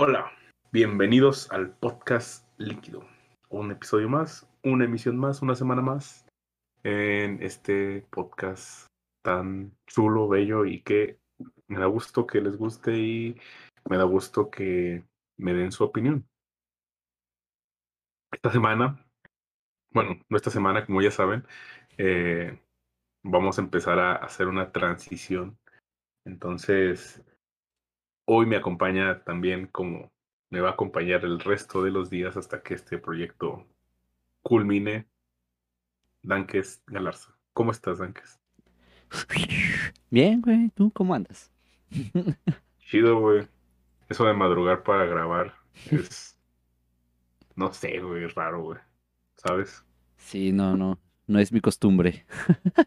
Hola, bienvenidos al podcast líquido. Un episodio más, una emisión más, una semana más en este podcast tan chulo, bello y que me da gusto que les guste y me da gusto que me den su opinión. Esta semana, bueno, no esta semana, como ya saben, eh, vamos a empezar a hacer una transición. Entonces, hoy me acompaña también como me va a acompañar el resto de los días hasta que este proyecto culmine. Danques Galarza. ¿Cómo estás, Danques? Bien, güey. ¿Tú cómo andas? Chido, güey. Eso de madrugar para grabar es... No sé, güey, es raro, güey. ¿Sabes? Sí, no, no. No es mi costumbre.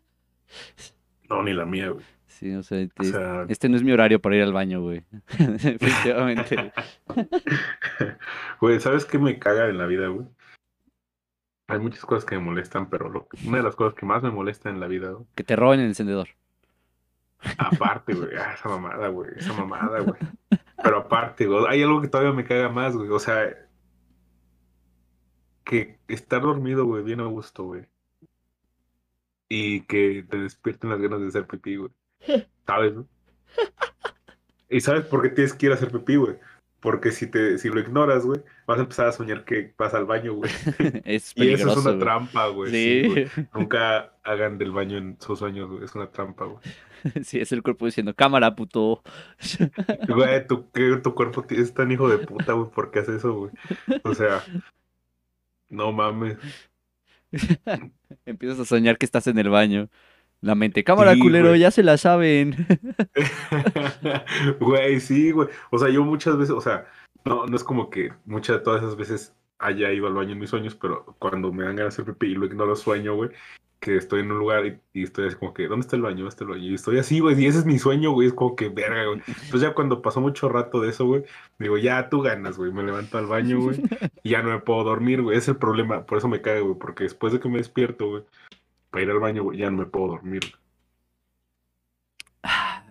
No, ni la mía, güey. Sí, o sea, este, este no es mi horario para ir al baño, güey. Efectivamente. Güey, ¿sabes qué me caga en la vida, güey? Hay muchas cosas que me molestan, pero lo, una de las cosas que más me molesta en la vida, güey. Que te roben el encendedor. Aparte, güey, ah, esa mamada, güey, esa mamada, güey. Pero aparte, güey, hay algo que todavía me caga más, güey. O sea, que estar dormido, güey, bien a gusto, güey. Y que te despierten las ganas de hacer pipí, güey. ¿Sabes? No? ¿Y sabes por qué tienes que ir a hacer pipí, güey? Porque si te si lo ignoras, güey, vas a empezar a soñar que vas al baño, güey. Es y eso es una trampa, güey. Sí. sí, güey. Nunca hagan del baño en sus sueños, güey. Es una trampa, güey. Sí, es el cuerpo diciendo, cámara, puto. Güey, tu, tu cuerpo es tan hijo de puta, güey. ¿Por qué haces eso, güey? O sea, no mames. Empiezas a soñar que estás en el baño. La mente, cámara, Sí, culero, güey. ya se la saben. Güey, sí, güey. O sea, yo muchas veces, o sea, no, no es como que muchas de todas esas veces haya ido al baño en mis sueños, pero cuando me dan ganas de hacer pipí y lo ignoro sueño, güey, que estoy en un lugar y, y estoy así como que, ¿dónde está el baño? ¿Dónde está el baño? Y estoy así, güey, y ese es mi sueño, güey, es como que verga, güey. Entonces ya cuando pasó mucho rato de eso, güey, digo, ya tú ganas, güey, me levanto al baño, güey, y ya no me puedo dormir, güey, es el problema, por eso me cago, güey, porque después de que me despierto, güey, para ir al baño, güey, ya no me puedo dormir.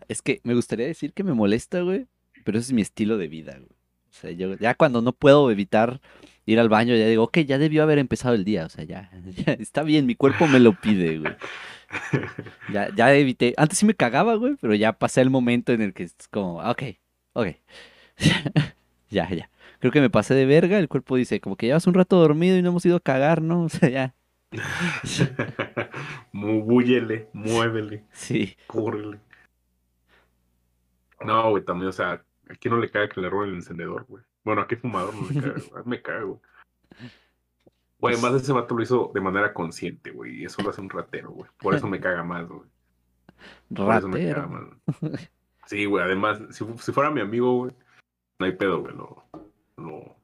Es que me gustaría decir que me molesta, güey, pero ese es mi estilo de vida, güey. O sea, yo ya cuando no puedo evitar ir al baño, ya digo, ok, ya debió haber empezado el día, o sea, ya, ya está bien, mi cuerpo me lo pide, güey. Ya, ya evité, antes sí me cagaba, güey, pero ya pasé el momento en el que es como, ok, ok. Ya, ya. Creo que me pasé de verga, el cuerpo dice, como que llevas un rato dormido y no hemos ido a cagar, ¿no? O sea, ya, Búyele, muévele. sí. Córrele. No, güey, también, o sea, ¿a quién no le caga que le roben el encendedor, güey? Bueno, ¿a qué fumador no le caga? güey? Me caga, güey. Güey, además ese vato lo hizo de manera consciente, güey, y eso lo hace un ratero, güey. Por eso me caga más, güey. Por eso me caga más. Sí, güey, además, si fuera mi amigo, güey, no hay pedo, güey, lo, lo,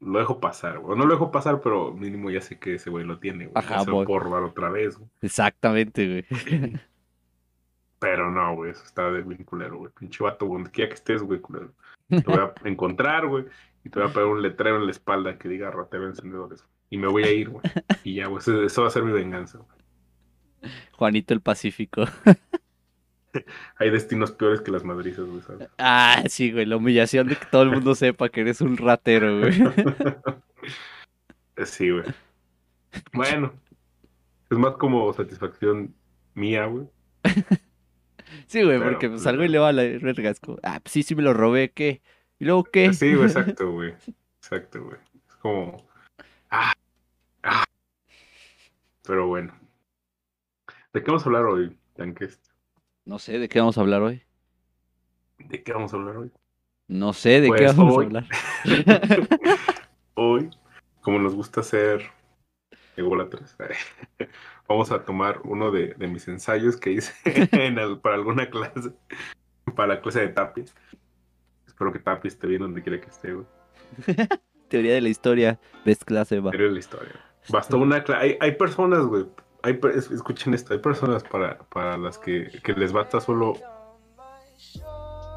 lo dejo pasar, güey. No lo dejo pasar, pero mínimo ya sé que ese güey lo tiene, güey. Ajá, se lo voy. puedo robar otra vez, güey. Exactamente, güey. Pero no, güey, eso está de bien culero, güey. Pinche vato, donde quiera que estés, güey, culero. Te voy a encontrar, güey, y te voy a poner un letrero en la espalda que diga ratero encendedores. Y me voy a ir, güey. Y ya, güey, eso, eso va a ser mi venganza, güey. Juanito el Pacífico. Hay destinos peores que las madrizas, güey, ¿sabes? Ah, sí, güey, la humillación de que todo el mundo sepa que eres un ratero, güey. Sí, güey. Bueno, es más como satisfacción mía, güey. Sí, güey, Pero, porque pues pues, algo y le va a la como, ah, pues sí, sí me lo robé, ¿qué? ¿Y luego qué? Sí, güey, exacto, güey. Exacto, güey. Es como. Ah, ah. Pero bueno. ¿De qué vamos a hablar hoy, Tanques? No sé, ¿de qué vamos a hablar hoy? ¿De qué vamos a hablar hoy? No sé, ¿de qué Pues, vamos hoy- a hablar? Hoy, como nos gusta hacer ególatras, vamos a tomar uno de, de mis ensayos que hice en para alguna clase, para la clase de Tapi. Espero que Tapi esté bien donde quiera que esté, güey. Teoría de la historia, best clase, va. Pero es la historia. Bastó una clase. Hay, hay personas, güey. Hay, escuchen esto, hay personas para, para las que, que les basta solo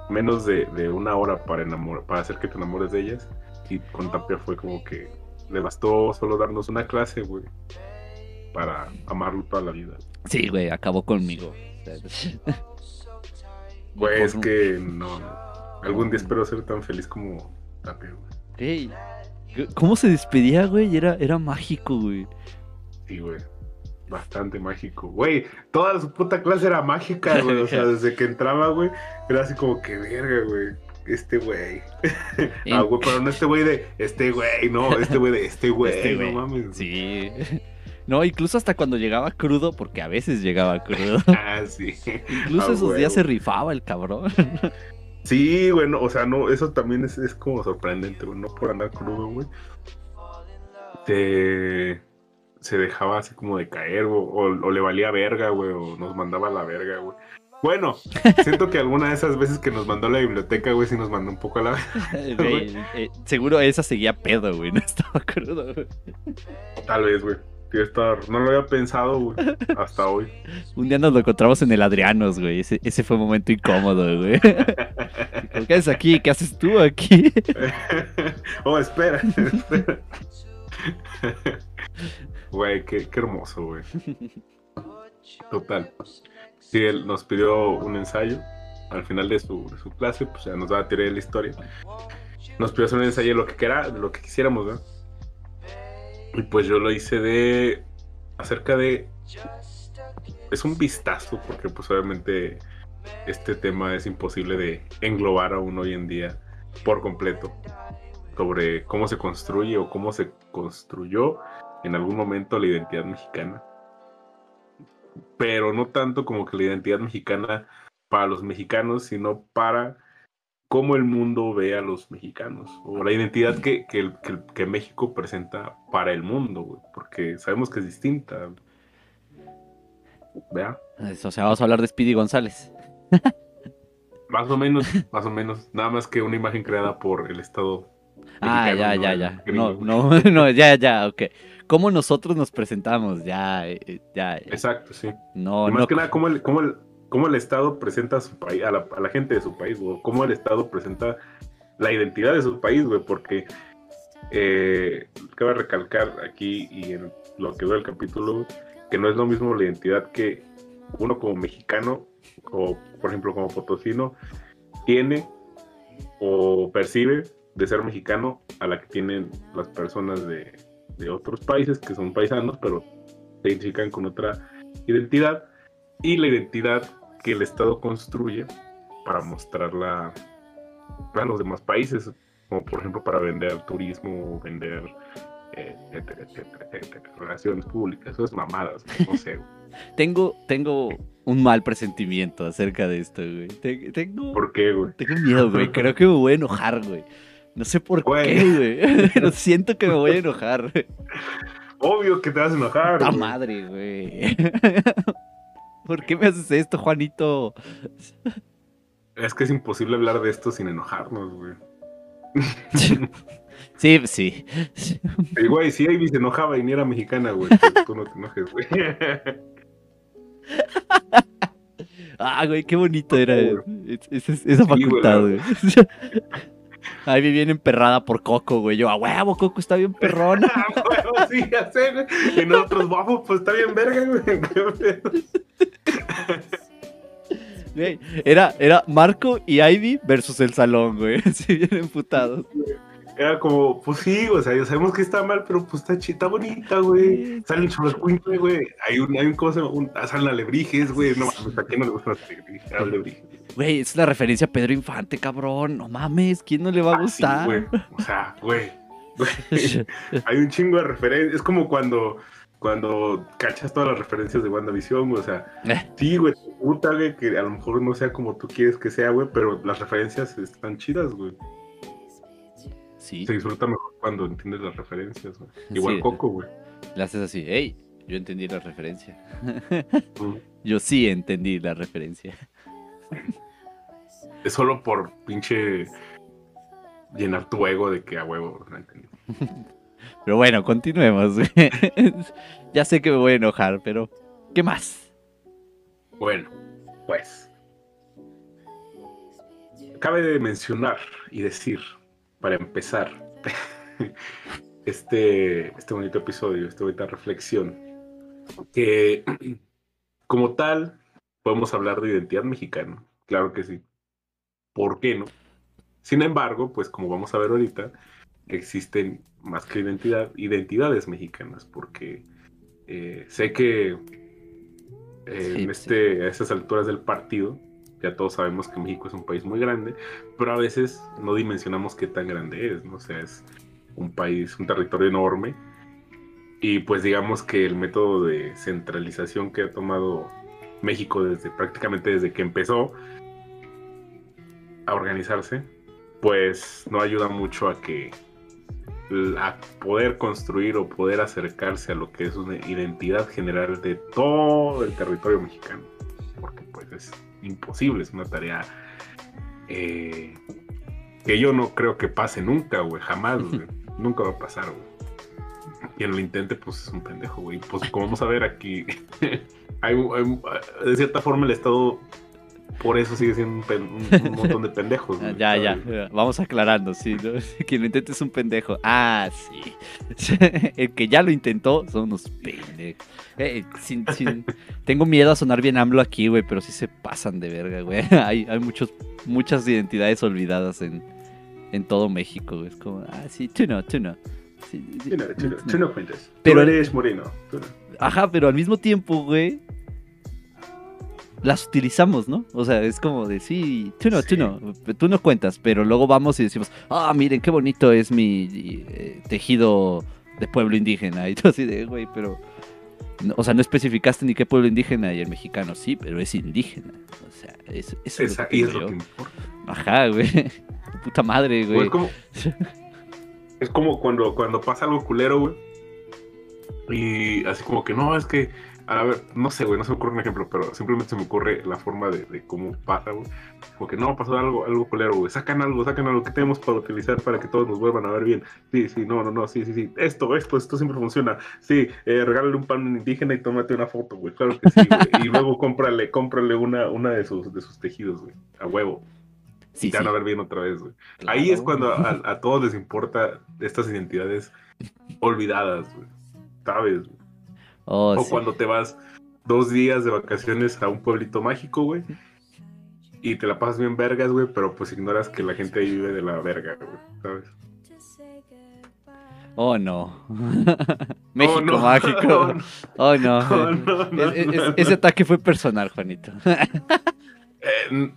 menos de, de una hora para enamor, para hacer que te enamores de ellas. Y con Tapia fue como que le bastó solo darnos una clase, güey, para amarlo toda la vida. Sí, güey, acabó conmigo. Güey, es que no. Algún día espero ser tan feliz como, también, güey. Ey, ¿Cómo se despedía, güey? Era, era mágico, güey. Sí, güey. Bastante mágico. Güey, toda su puta clase era mágica, güey. O sea, desde que entraba, güey, era así como que verga, güey. Este güey. ah, güey, pero no este güey de este güey, no, este güey de este güey, este no mames. Sí. No, incluso hasta cuando llegaba crudo, porque a veces llegaba crudo. ah, sí. Incluso esos días se rifaba el cabrón. Sí, bueno, o sea, no, eso también es, es como sorprendente, güey, no por andar crudo, güey. Te, se dejaba así como de caer, o, o, le valía verga, güey, o nos mandaba a la verga, güey. Bueno, siento que alguna de esas veces que nos mandó a la biblioteca, güey, sí nos mandó un poco a la eh, seguro esa seguía pedo, güey, no estaba crudo, güey. Tal vez, güey. No lo había pensado, güey, hasta hoy. Un día nos lo encontramos en el Adrianos, güey. Ese, ese fue un momento incómodo, güey. ¿Qué haces aquí? ¿Qué haces tú aquí? oh, espera, espera. Güey, qué, qué hermoso, güey. Total. Sí, él nos pidió un ensayo al final de su, de su clase, pues ya nos va a tirar la historia. Nos pidió hacer un ensayo de lo que, quiera, de lo que quisiéramos, ¿no? Y pues yo lo hice de. acerca de. Es un vistazo, porque pues obviamente este tema es imposible de englobar aún hoy en día por completo. Sobre cómo se construye o cómo se construyó en algún momento la identidad mexicana. Pero no tanto como que la identidad mexicana para los mexicanos, sino para cómo el mundo ve a los mexicanos o la identidad que, que, México presenta para el mundo, porque sabemos que es distinta. ¿Vea? O sea, vamos a hablar de Speedy González. más o menos, más o menos. Nada más que una imagen creada por el Estado. Ah, ya, ya, ya. No, no, no, ya, ya, ok. ¿Cómo nosotros nos presentamos? Ya, eh, ya. Exacto, sí. No, más que nada, ¿cómo el, cómo el, cómo el Estado presenta a, su país, a, la, gente de su país, o cómo el Estado presenta la identidad de su país, güey, porque eh, cabe recalcar aquí y en lo que veo el capítulo, que no es lo mismo la identidad que uno como mexicano, o por ejemplo como potosino, tiene o percibe de ser mexicano a la que tienen las personas de, de otros países que son paisanos, pero se identifican con otra identidad y la identidad que el Estado construye para mostrarla a los demás países, como por ejemplo para vender turismo, vender eh, relaciones públicas, eso es mamadas, no sé. tengo, tengo un mal presentimiento acerca de esto, güey. Tengo, ¿Por qué, güey? Tengo miedo, güey. Creo que me voy a enojar, güey. No sé por qué, güey. Pero siento que me voy a enojar. Obvio que te vas a enojar. La madre, güey. ¿Por qué me haces esto, Juanito? Es que es imposible hablar de esto sin enojarnos, güey. Sí, sí. Sí, güey, si Ivy se enojaba y ni era mexicana, güey, pues tú no te enojes, güey. Ah, güey, qué bonito era esa, facultad, güey. Ivy viene emperrada por Coco, güey. Yo, a huevo, Coco está bien perrona. A huevo, sí, ya sé, güey. Y nosotros, vamos, pues está bien verga, güey. Era, era Marco y Ivy versus el salón, güey. Así bien emputados. Era como, pues sí, o sea, ya sabemos que está mal, pero pues está, chita bonita, güey. Salen churrascuincle, güey. Hay un, hay un cosa, un, salen alebrijes, güey. No mames, ¿a quién no le gustan los alebrijes? Güey, es la referencia a Pedro Infante, cabrón. No mames, ¿quién no le va a ah, gustar? güey. O sea, güey. hay un chingo de referencias. Es como cuando cuando cachas todas las referencias de WandaVision, o sea, eh. sí, güey, puta, güey, que a lo mejor no sea como tú quieres que sea, güey, pero las referencias están chidas, güey. Sí. Se disfruta mejor cuando entiendes las referencias, güey. Igual Coco, güey. Le haces así, hey, yo entendí la referencia. yo sí entendí la referencia. Es solo por pinche llenar tu ego de que a huevo no entendí. Pero bueno, continuemos. ya sé que me voy a enojar, pero ¿qué más? Bueno, pues. Cabe de mencionar y decir, para empezar, este, este bonito episodio, esta bonita reflexión, que como tal podemos hablar de identidad mexicana, claro que sí. ¿Por qué no? Sin embargo, pues como vamos a ver ahorita, existen más que identidad, identidades mexicanas, porque eh, sé que eh, en este, a estas alturas del partido, ya todos sabemos que México es un país muy grande, pero a veces no dimensionamos qué tan grande es, ¿no? O sea, es un país, un territorio enorme, y pues digamos que el método de centralización que ha tomado México desde prácticamente desde que empezó a organizarse, pues no ayuda mucho a que a poder construir o poder acercarse a lo que es una identidad general de todo el territorio mexicano. Porque pues es imposible, es una tarea eh, que yo no creo que pase nunca, güey, jamás, güey. nunca va a pasar, güey. Quien lo intente, pues es un pendejo, güey. Pues como vamos a ver aquí, hay, de cierta forma el Estado por eso sigue siendo un, montón de pendejos. ya, ya, vamos aclarando, sí, quien lo intente es un pendejo. Ah, sí. El que ya lo intentó son unos pendejos. Eh, tengo miedo a sonar bien AMLO aquí, güey, pero sí se pasan de verga, güey. Hay, hay muchos, muchas identidades olvidadas en, en todo México, güey. Es como, ah, sí, tú no, tú no. tú, no, tú, no, cuentas. Pero, tú eres moreno. Ajá, pero al mismo tiempo, güey, las utilizamos, ¿no? O sea, es como de, sí, tú no, tú no, tú no cuentas, pero luego vamos y decimos, ah, miren qué bonito es mi eh, tejido de pueblo indígena. Y tú así de, güey, pero, o sea, no especificaste ni qué pueblo indígena y el mexicano, sí, pero es indígena. O sea, eso, es, lo que, es lo que importa. Ajá, güey. Puta madre, güey. es, como, es como cuando, cuando pasa algo culero, güey. Y así como que no, es que a ver, no sé, güey, no se me ocurre un ejemplo, pero simplemente se me ocurre la forma de, cómo pasa, güey. Porque no, pasó algo, algo colero, güey. Sacan algo, sacan algo que tenemos para utilizar para que todos nos vuelvan a ver bien. Sí, sí, no, no, no, sí, sí, sí. Esto, esto, esto siempre funciona. Sí, eh, regálale un pan indígena y tómate una foto, güey. Claro que sí, güey. Y luego cómprale, cómprale una, una de sus, de sus tejidos, güey. A huevo. Sí, y te van a ver bien otra vez, güey. Ahí es cuando a, a todos les importa estas identidades olvidadas, güey. ¿Sabes? Oh, o cuando te vas dos días de vacaciones a un pueblito mágico, güey. Y te la pasas bien vergas, güey, pero pues ignoras que la gente ahí vive de la verga, güey, ¿sabes? Oh no. México mágico. Oh no. ese ataque fue personal, Juanito. Eh,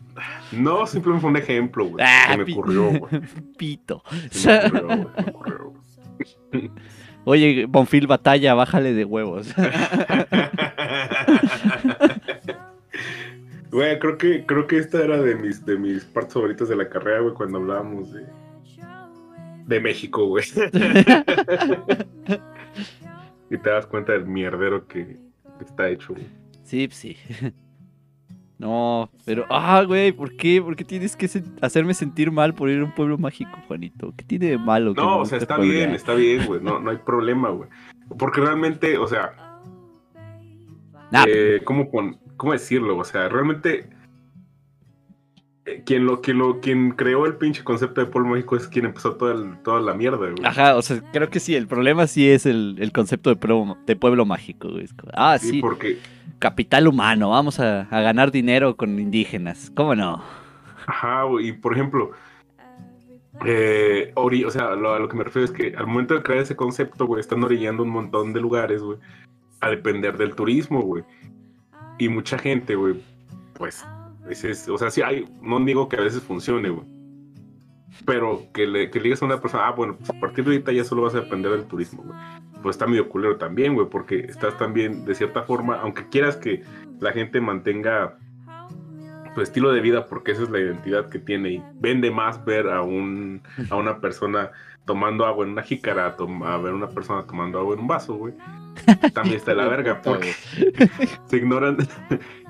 no, simplemente fue un ejemplo, güey. Ah, me ocurrió, güey. Pito. güey. Me ocurrió, güey. Oye, Bonfil Batalla, bájale de huevos. Güey, creo que, creo que esta era de mis, de mis partes favoritas de la carrera, güey, cuando hablábamos de, de México, güey. y te das cuenta del mierdero que está hecho, güey. Sí, sí. No, pero, ah, güey, ¿por qué? ¿Por qué tienes que hacerme sentir mal por ir a un pueblo mágico, Juanito? ¿Qué tiene de malo? No, o sea, está bien, está bien, güey, no, no hay problema, güey. Porque realmente, o sea, eh, ¿cómo, ¿cómo decirlo? O sea, realmente, eh, quien, lo, quien, lo, quien creó el pinche concepto de pueblo mágico es quien empezó toda, toda la mierda, güey. Ajá, o sea, creo que sí, el problema sí es el, el concepto de pueblo, de pueblo mágico, güey. Ah, sí. sí. porque capital humano, vamos a, ganar dinero con indígenas, ¿cómo no? Ajá, y por ejemplo, eh, o sea, lo, a lo que me refiero es que al momento de crear ese concepto, güey, están orillando un montón de lugares, güey, a depender del turismo, güey. Y mucha gente, güey, pues, o sea, sí hay, no digo que a veces funcione, güey. Pero que le, que le digas a una persona, ah, bueno, pues a partir de ahorita ya solo vas a depender del turismo, güey pues está medio culero también, güey, porque estás también, de cierta forma, aunque quieras que la gente mantenga su estilo de vida, porque esa es la identidad que tiene, y vende más ver a, un, a una persona tomando agua en una jícara a, ver a una persona tomando agua en un vaso, güey. También está la verga, porque se ignoran,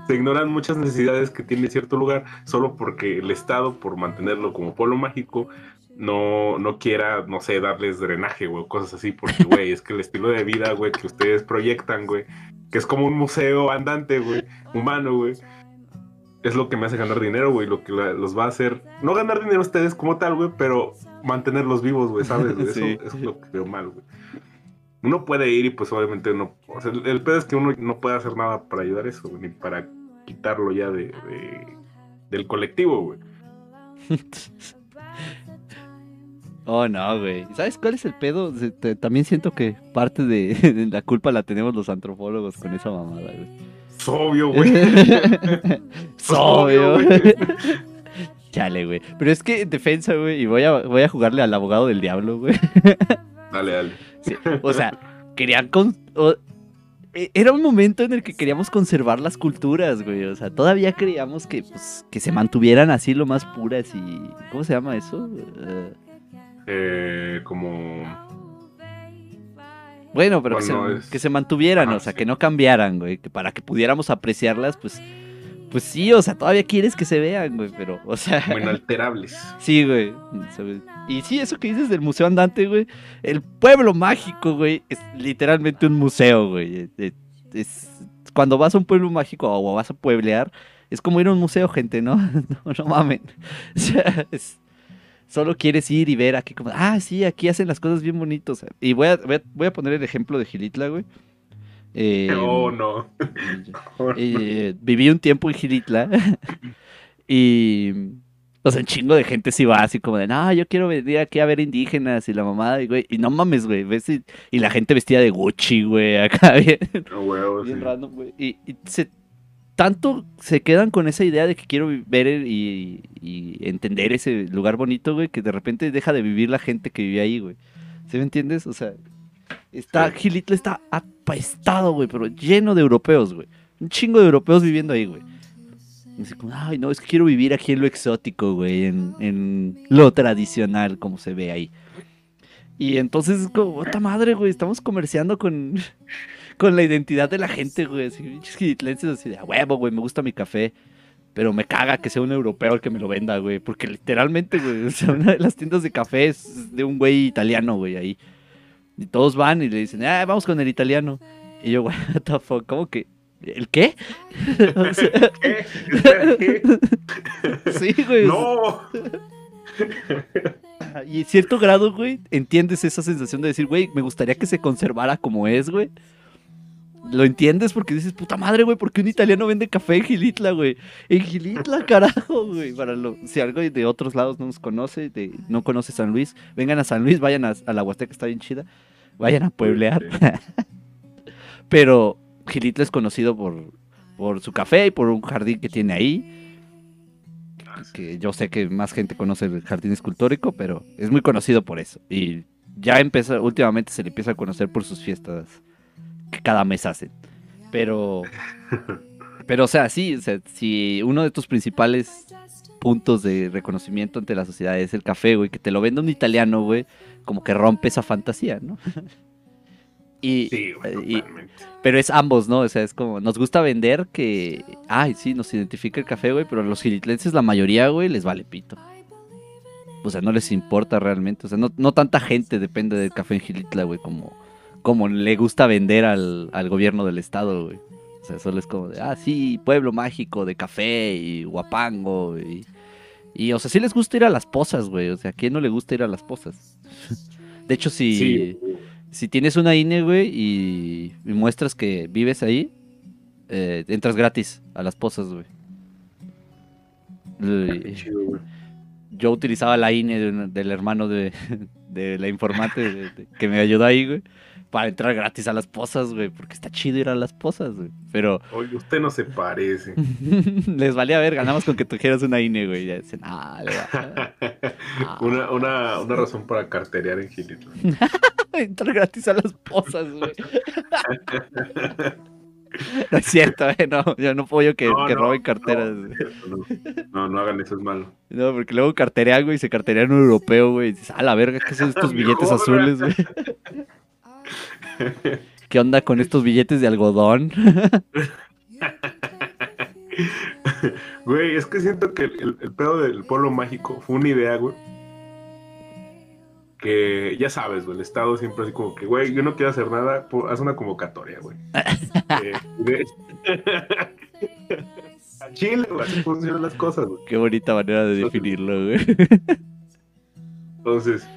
se ignoran muchas necesidades que tiene cierto lugar solo porque el Estado, por mantenerlo como pueblo mágico, no, no quiera, no sé, darles drenaje, güey, cosas así, porque, güey, es que el estilo de vida, güey, que ustedes proyectan, güey, que es como un museo andante, güey, humano, güey, es lo que me hace ganar dinero, güey, lo que los va a hacer, no ganar dinero ustedes como tal, güey, pero mantenerlos vivos, güey, ¿sabes? Eso, es lo que veo mal, güey. Uno puede ir y pues obviamente no, o sea, el, pedo es que uno no puede hacer nada para ayudar eso, güey, ni para quitarlo ya de, de del colectivo, güey. Oh, no, güey. ¿Sabes cuál es el pedo? También siento que parte de, de la culpa la tenemos los antropólogos con esa mamada, güey. Es obvio, güey. Es obvio. obvio, güey. Chale, güey. Pero es que en defensa, güey, y voy a, voy a jugarle al abogado del diablo, güey. Dale, dale. Sí, O sea, querían... con- o- e- Era un momento en el que queríamos conservar las culturas, güey. O sea, todavía creíamos que, pues, que se mantuvieran así lo más puras y... ¿Cómo se llama eso? Eh, Eh, como. Bueno, pero que, se, es- que se mantuvieran, o sea, sí. que no cambiaran, güey, que para que pudiéramos apreciarlas, pues, pues sí, o sea, todavía quieres que se vean, güey, pero, o sea, Como inalterables. sí, güey. ¿sabes? Y sí, eso que dices del museo andante, güey, el pueblo mágico, güey, es literalmente un museo, güey. Es, es- cuando vas a un pueblo mágico o vas a pueblear, es como ir a un museo, gente, ¿no? No, no mamen. O sea, es- Solo quieres ir y ver aquí como, ah, sí, aquí hacen las cosas bien bonitos. Y voy a, voy a, voy a poner el ejemplo de Gilitla, güey. Eh, oh, no. Oh, no. eh, viví un tiempo en Gilitla y, o sea, un chingo de gente sí va así como de, no, yo quiero venir aquí a ver indígenas y la mamada, y, güey, y no mames, güey, ves y, y la gente vestida de Gucci, güey, acá bien, No, huevo, bien sí. random, güey. Y, y se, tanto se quedan con esa idea de que quiero ver y, y entender ese lugar bonito, güey, que de repente deja de vivir la gente que vive ahí, güey. ¿Sí me entiendes? O sea, está, Sí. Gilitla está apestado, güey, pero lleno de europeos, güey. Un chingo de europeos viviendo ahí, güey. Ay, no, es que quiero vivir aquí en lo exótico, güey, en, en lo tradicional, como se ve ahí. Y entonces es como, puta madre, güey, estamos comerciando con, con la identidad de la gente, güey. Así, así de, a huevo, güey, me gusta mi café. Pero me caga que sea un europeo el que me lo venda, güey. Porque literalmente, güey, o sea, una de las tiendas de café es de un güey italiano, güey, ahí. Y todos van y le dicen, ah, vamos con el italiano. Y yo, what the fuck, ¿cómo que? ¿El qué? O sea, ¿Qué? Sí, güey. No. Y en cierto grado, güey, entiendes esa sensación de decir, güey, me gustaría que se conservara como es, güey. Lo entiendes porque dices, puta madre, güey, ¿por qué un italiano vende café en Gilitla, güey? En Gilitla, carajo, güey. Para lo, si algo de otros lados no nos conoce, de, no conoce San Luis, vengan a San Luis, vayan a, a la Huasteca, está bien chida. Vayan a pueblear. Pero Gilitla es conocido por, por su café y por un jardín que tiene ahí Ah, que yo sé que más gente conoce el jardín escultórico, pero es muy conocido por eso. Y ya empieza, últimamente se le empieza a conocer por sus fiestas que cada mes hacen. Pero, pero o sea, sí, o sea, si uno de tus principales puntos de reconocimiento ante la sociedad es el café, güey, que te lo venda un italiano, güey, como que rompe esa fantasía, ¿no? y, Sí, y- totalmente. pero es ambos, ¿no? O sea, es como, nos gusta vender que, ay, sí, nos identifica el café, güey, pero a los gilitlenses, la mayoría, güey, les vale pito. O sea, no les importa realmente. O sea, no, no tanta gente depende del café en Gilitla, güey, como, como le gusta vender al, al gobierno del estado, güey. O sea, solo es como de, ah, sí, pueblo mágico de café y guapango. Y, y, o sea, sí les gusta ir a las pozas, güey. O sea, ¿a quién no le gusta ir a las pozas? De hecho, si, Sí, si tienes una INE, güey, y, y muestras que vives ahí, eh, entras gratis a las pozas, güey. güey. Yo utilizaba la INE de una- del hermano de, de la informante de- de- que me ayudó ahí, güey, para entrar gratis a las pozas, güey, porque está chido ir a las pozas, güey. Pero Oye, usted no se parece. les valía ver, ganamos con que trajeras una INE, güey. Ya dicen, ah, va. una, una, una razón para carterear en Gilitla. Entrar gratis a las pozas, güey. No es cierto, eh, no, yo no que, No, que no, roben carteras. No, no, hagan eso, es malo. No, porque luego carterean, güey, y se carterean un europeo, güey. Y dices, ah, la verga, ¿qué son estos billetes azules, güey? ¿Qué onda con estos billetes de algodón? Güey, es que siento que el, pedo del pueblo mágico fue una idea, güey. Que ya sabes, güey, el Estado siempre así como que, güey, yo no quiero hacer nada, haz una convocatoria, güey. Eh, de- A Chile, güey, así funcionan las cosas, güey. Qué bonita manera de definirlo, güey. Entonces,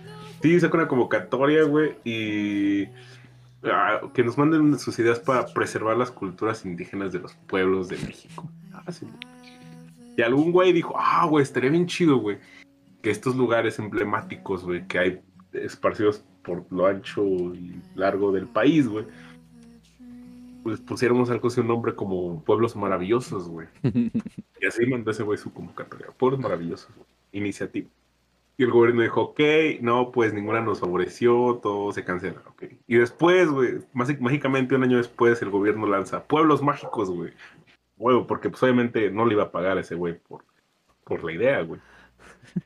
sí, saca una convocatoria, güey, y ah, que nos manden sus ideas para preservar las culturas indígenas de los pueblos de México. Ah, sí. Y algún güey dijo, ah, güey, estaría bien chido, güey, que estos lugares emblemáticos, güey, que hay esparcidos por lo ancho y largo del país, güey, pues pusiéramos algo así un nombre como Pueblos Maravillosos, güey. y así mandó ese güey su convocatoria. Pueblos Maravillosos, güey. Iniciativa. Y el gobierno dijo, ok, no, pues ninguna nos favoreció, todo se cancela, ok. Y después, güey, mágicamente un año después el gobierno lanza Pueblos Mágicos, güey. Huevo, porque pues obviamente no le iba a pagar a ese güey por, por la idea, güey.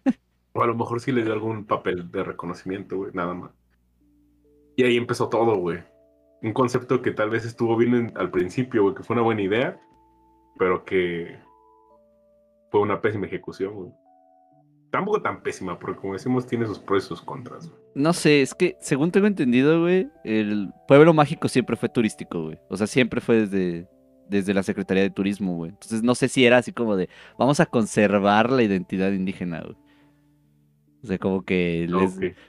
O a lo mejor sí le dio algún papel de reconocimiento, güey, nada más. Y ahí empezó todo, güey un concepto que tal vez estuvo bien al principio, güey, que fue una buena idea, pero que fue una pésima ejecución, güey. Tampoco tan pésima, porque como decimos, tiene sus pros y sus contras. Güey. No sé, es que según tengo entendido, güey, el pueblo mágico siempre fue turístico, güey. O sea, siempre fue desde, desde la Secretaría de Turismo, güey. Entonces no sé si era así como de, vamos a conservar la identidad indígena, güey. O sea, como que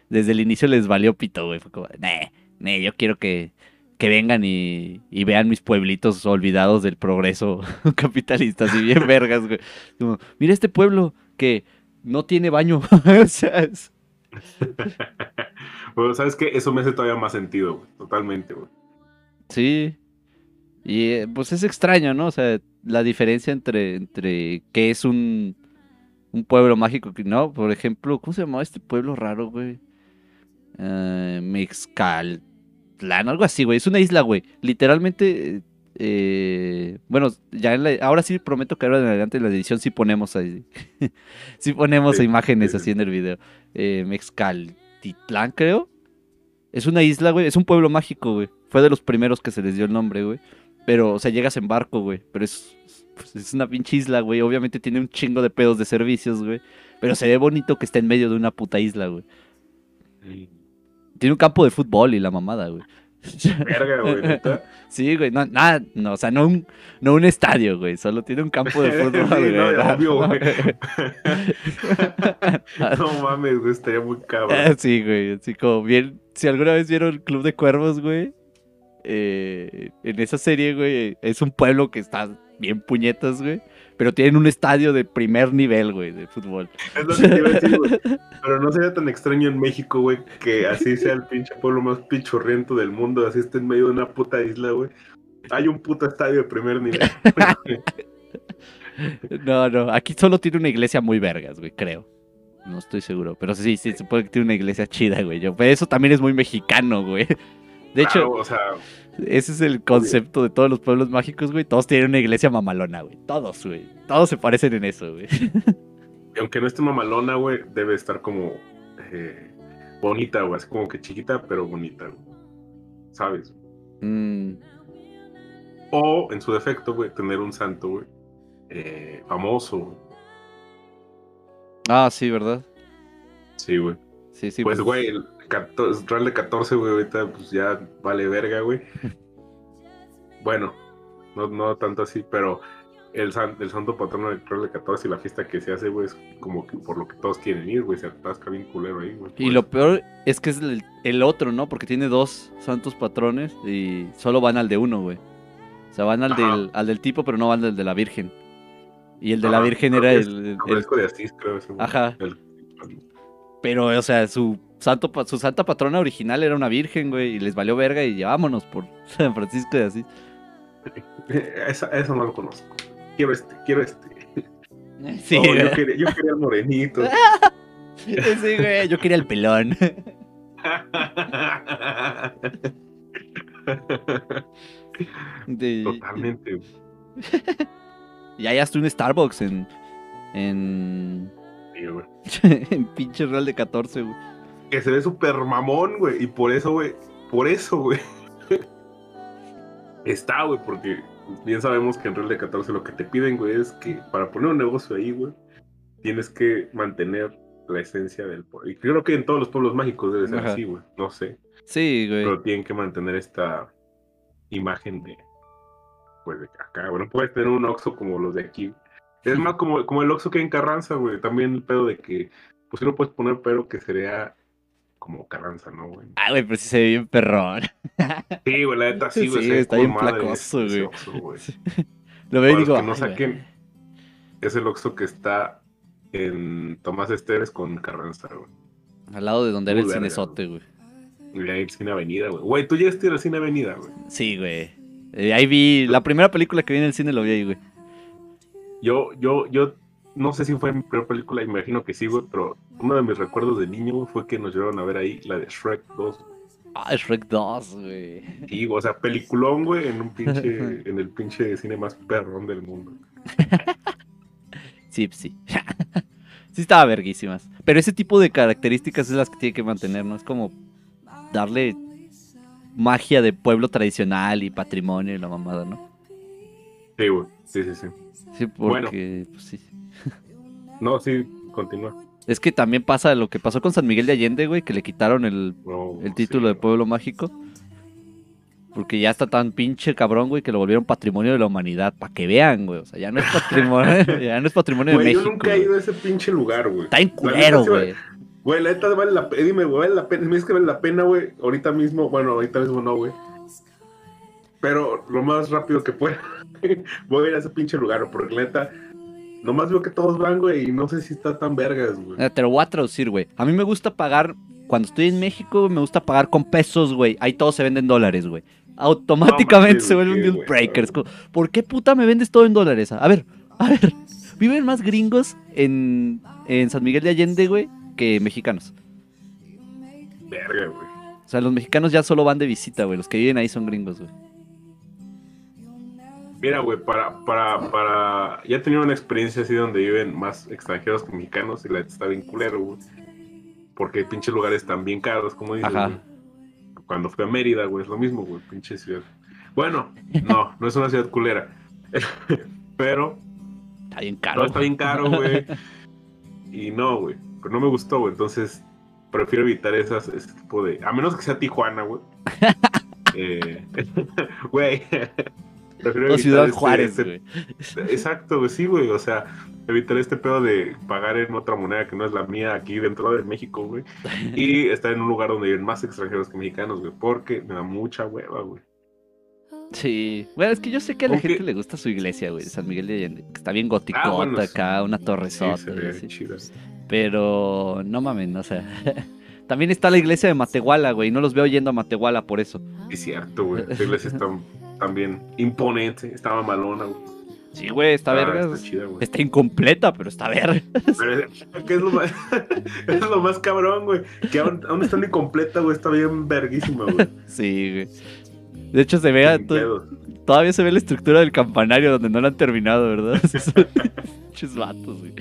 desde el inicio les valió pito, güey. Fue como, nee, nee, yo quiero que que vengan y, vean mis pueblitos olvidados del progreso capitalista, así bien vergas, güey. mira este pueblo que no tiene baño. bueno, ¿sabes qué? Eso me hace todavía más sentido, güey. Totalmente, güey. Sí. Y eh, pues es extraño, ¿no? O sea, la diferencia entre, entre qué es un, un pueblo mágico que no. Por ejemplo, ¿cómo se llamaba este pueblo raro, güey? Uh, Mexcal algo así, güey. Es una isla, güey. Literalmente, eh, bueno, ya ahora sí prometo que ahora en adelante en la edición sí ponemos ahí. sí ponemos imágenes así en el video. Eh, Mexcaltitlán, creo. Es una isla, güey. Es un pueblo mágico, güey. Fue de los primeros que se les dio el nombre, güey. Pero, o sea, llegas en barco, güey. Pero es, pues, es una pinche isla, güey. Obviamente tiene un chingo de pedos de servicios, güey. Pero se ve bonito que esté en medio de una puta isla, güey. Tiene un campo de fútbol y la mamada, güey. Verga, güey. Sí, güey, no, nada, no, o sea, no un, no un estadio, güey, solo tiene un campo de fútbol, güey. No, obvio, güey. no mames, güey, estaría muy cabrón. Sí, güey, así como bien, si alguna vez vieron el Club de Cuervos, güey, eh, en esa serie, güey, es un pueblo que está bien puñetas, güey pero tienen un estadio de primer nivel, güey, de fútbol. Es lo que te iba a decir, güey. Pero no sería tan extraño en México, güey, que así sea el pinche pueblo más pichorriento del mundo, así esté en medio de una puta isla, güey. Hay un puto estadio de primer nivel. no, no, aquí solo tiene una iglesia muy vergas, güey, creo. No estoy seguro, pero sí, sí, se puede que tiene una iglesia chida, güey. Yo, eso también es muy mexicano, güey. De hecho, o sea, ese es el concepto de todos los pueblos mágicos, güey. Todos tienen una iglesia mamalona, güey. Todos, güey. Todos se parecen en eso, güey. Aunque no esté mamalona, güey, debe estar como eh, bonita, güey. Así como que chiquita, pero bonita, güey. ¿Sabes? Mm. O, en su defecto, güey, tener un santo, güey. Eh, famoso, Ah, sí, ¿verdad? Sí, güey. Sí, sí. Pues, pues. güey, Real de 14, güey, ahorita pues ya vale verga, güey. bueno, no, no tanto así, pero el, el santo patrono del Real de 14 y la fiesta que se hace, güey, es como que por lo que todos quieren ir, güey, se atasca bien culero ahí, güey. Y lo peor es que es el, otro, ¿no? Porque tiene dos santos patrones y solo van al de uno, güey. O sea, van al del, al del tipo, pero no van al de la Virgen. Y el de la Virgen era el, el, de Asís, creo. Ese, Ajá. Pero, o sea, su santo, su santa patrona original era una virgen, güey, y les valió verga y llevámonos por San Francisco de así. Eso no lo conozco. Quiero este, quiero este. Sí, yo, quería, yo, quería, el morenito. sí, güey, yo quería el pelón. Totalmente. Y ahí hasta un Starbucks en. En. Sí, en pinche Real de 14, güey que se ve súper mamón, güey. Y por eso, güey, por eso, güey. Está, güey, porque bien sabemos que en Real de 14 lo que te piden, güey, es que para poner un negocio ahí, güey, tienes que mantener la esencia del pueblo. Y creo que en todos los pueblos mágicos debe ser así, güey. No sé. Sí, güey. Pero tienen que mantener esta imagen de, pues, de acá. Bueno, puedes tener un Oxxo como los de aquí. Es más como, como el Oxxo que hay en Carranza, güey. También el pedo de que, pues si no puedes poner pero que sería como Carranza, ¿no, güey? Ah, güey, pero sí se ve bien perrón. Sí, güey, la neta sí, güey. Sí, está bien placoso, güey. Lo veo y digo, que no saquen. Es el Oxxo que está en Tomás Esteves con Carranza, güey. Al lado de donde era el Muy cinesote, güey. Y ahí el Cine Avenida, güey. Güey, tú llegaste a ir al Cine Avenida, güey. Sí, güey. Eh, ahí vi, la primera película que vi en el cine lo vi ahí, güey. Yo, yo, yo no sé si fue mi primera película, imagino que sí, güey, pero uno de mis recuerdos de niño fue que nos llevaron a ver ahí la de Shrek 2. Ah, Shrek 2, güey. Y, o sea, peliculón, güey, en un pinche, en el pinche cine más perrón del mundo. Sí, sí. sí estaba verguísimas. Pero ese tipo de características es las que tiene que mantener, ¿no? Es como darle magia de pueblo tradicional y patrimonio y la mamada, ¿no? Sí, güey, sí, sí, sí. Sí, porque, pues sí. No, sí, continúa. Es que también pasa lo que pasó con San Miguel de Allende, güey, que le quitaron el, el título sí, de pueblo mágico. Porque ya está tan pinche cabrón, güey, que lo volvieron patrimonio de la humanidad. Para que vean, güey. O sea, ya no es patrimonio, ya no es patrimonio de Güey, México. yo nunca he ido a ese pinche lugar, güey. Está en culero, güey. Güey, la neta vale la pena. Dime, güey, vale la pena. Me dices que vale la pena, güey. Ahorita mismo, bueno, ahorita mismo no, güey. Pero lo más rápido que pueda. voy a ir a ese pinche lugar, porque neta. Nomás veo que todos van, güey, y no sé si está tan vergas, güey. Eh, Te lo voy a traducir, güey. A mí me gusta pagar, cuando estoy en México, me gusta pagar con pesos, güey. Ahí todo se vende en dólares, güey. Automáticamente se vuelve un deal güey, breaker. Es güey. como, ¿Por qué puta me vendes todo en dólares? A ver, a ver. Viven más gringos en, en San Miguel de Allende, güey, que mexicanos. Verga, güey. O sea, los mexicanos ya solo van de visita, güey. Los que viven ahí son gringos, güey. Mira, güey, para, para, para. Ya he tenido una experiencia así donde viven más extranjeros que mexicanos y la está bien culero, güey. Porque pinches lugares están bien caros, como dices, Ajá. güey. Cuando fui a Mérida, güey, es lo mismo, güey, pinche ciudad. Bueno, no, no es una ciudad culera. Pero Está bien caro. está bien caro, güey. Y no, güey. Pero no me gustó, güey. Entonces, prefiero evitar esas, ese tipo de. A menos que sea Tijuana, güey. Eh, Güey. Prefiero O Ciudad ese- Juárez, güey. Exacto, güey, sí, güey. O sea, evitar este pedo de pagar en otra moneda que no es la mía aquí dentro de México, güey. Y estar en un lugar donde viven más extranjeros que mexicanos, güey. Porque me da mucha hueva, güey. Sí. Bueno, es que yo sé que a la Aunque- gente le gusta su iglesia, güey, San Miguel de Allende. Está bien goticota Ah, bueno, sí. acá, una Sí, torresota. así. chida. Pero no mames, o sea. También está la iglesia de Matehuala, güey. No los veo yendo a Matehuala por eso. Es cierto, güey. La iglesia está también imponente. Estaba malona, güey. Sí, güey, está Ah, verga. Está chida, güey. Está incompleta, pero está verga. Pero es- ¿Qué es lo más, es lo más cabrón, güey? Que aún, aún está incompleta, güey. Está bien verguísima, güey. Sí, güey. De hecho, se ve. To-. Todavía se ve la estructura del campanario donde no la han terminado, ¿verdad? Muchos vatos, güey.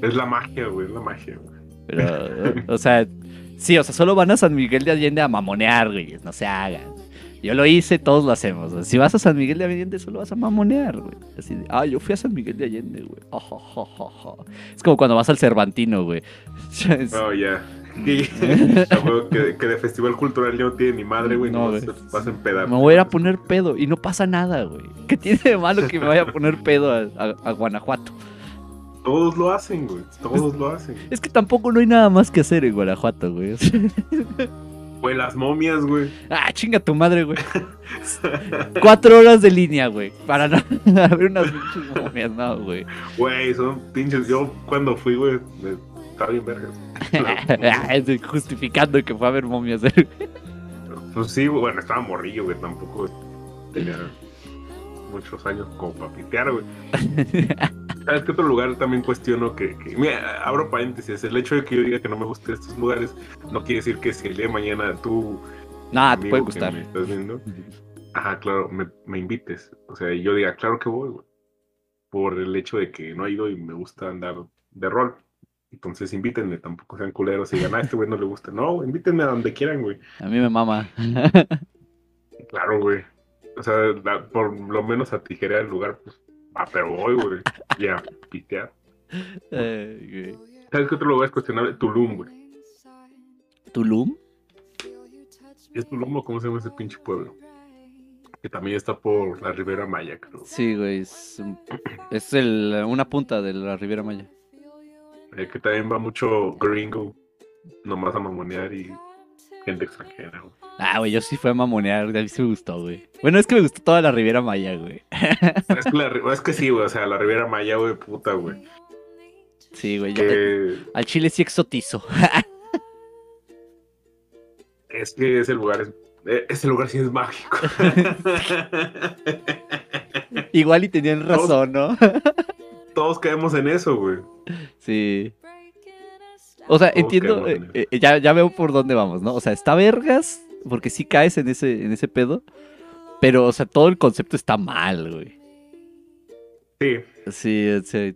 Es la magia, güey. Es la magia, güey. Pero, o sea, sí, o sea, solo van a San Miguel de Allende a mamonear, güey. No se hagan. Yo lo hice, todos lo hacemos. güey. Si vas a San Miguel de Allende, solo vas a mamonear, güey. Así de, ah, yo fui a San Miguel de Allende, güey. Oh, oh, oh. Es como cuando vas al Cervantino, güey. Oh, ya. Que, de festival cultural ya no tiene ni madre, güey. No, No, güey. vas a empedar. Me voy a ir a poner pedo y no pasa nada, güey. ¿Qué tiene de malo que me vaya a poner pedo a, a- a Guanajuato? Todos lo hacen, güey. Todos lo hacen. Es que tampoco no hay nada más que hacer en Guanajuato, güey. Güey, las momias, güey. ah, chinga tu madre, güey. Cuatro horas de línea, güey. Para no ver unas pinches momias, no, güey. Güey, son pinches. Yo cuando fui, güey, estaba bien vergas. Ah, Justificando que fue a ver momias. Pues sí, güey, bueno, estaba morrillo, güey. Tampoco tenía muchos años como para pitear, güey. ¿Sabes qué otro lugar también cuestiono que, que- Mira, abro paréntesis. El hecho de que yo diga que no me gustan estos lugares no quiere decir que si el día de mañana tú. Nada, te puede gustar. me estás viendo, Ajá, claro, me, me invites. O sea, yo diga, claro que voy, güey. Por el hecho de que no he ido y me gusta andar de rol. Entonces invítenme, tampoco sean culeros y digan, ah, este güey no le gusta. No, invítenme a donde quieran, güey. A mí me mama. Claro, güey. O sea, la- por lo menos a tijerear el lugar, pues. Ah, pero voy, güey. Ya, pitear. Ay, güey. ¿Sabes qué otro lugar es cuestionable? Tulum, güey. ¿Tulum? ¿Es Tulum o cómo se llama ese pinche pueblo? Que también está por la Ribera Maya, creo. Sí, güey. Es, es el, una punta de la Riviera Maya. Eh, que también va mucho gringo, nomás a mamonear y gente extranjera, güey. Ah, güey, yo sí fui a mamonear. A mí sí me gustó, güey. Bueno, es que me gustó toda la Riviera Maya, güey. Es que, la ri- es que sí, güey, o sea, la Riviera Maya, güey, puta, güey. Sí, güey. Que Al chile sí exotizo. es que ese lugar es. eh, Ese lugar sí es mágico. Igual y tenían razón, ¿no? Todos caemos en eso, güey. Sí. O sea, entiendo, eh, eh, ya, ya veo por dónde vamos, ¿no? O sea, está vergas, porque sí caes en ese, en ese pedo, pero, o sea, todo el concepto está mal, güey. Sí. Sí, o sea,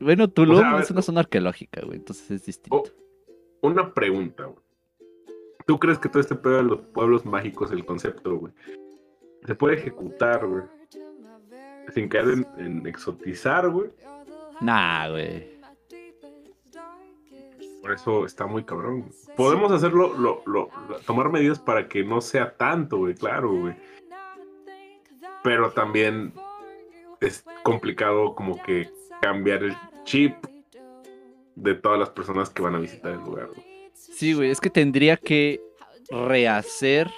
bueno, Tulum O sea, a ver, es una zona arqueológica, güey, entonces es distinto. Oh, una pregunta, güey. ¿Tú crees que todo este pedo de los pueblos mágicos, el concepto, güey, se puede ejecutar, güey? Sin caer en, en exotizar, güey. Nah, güey. Eso está muy cabrón. Podemos hacerlo, lo, lo- lo- tomar medidas para que no sea tanto, güey, claro, güey. Pero también es complicado como que cambiar el chip de todas las personas que van a visitar el lugar. güey. Sí, güey, es que tendría que rehacer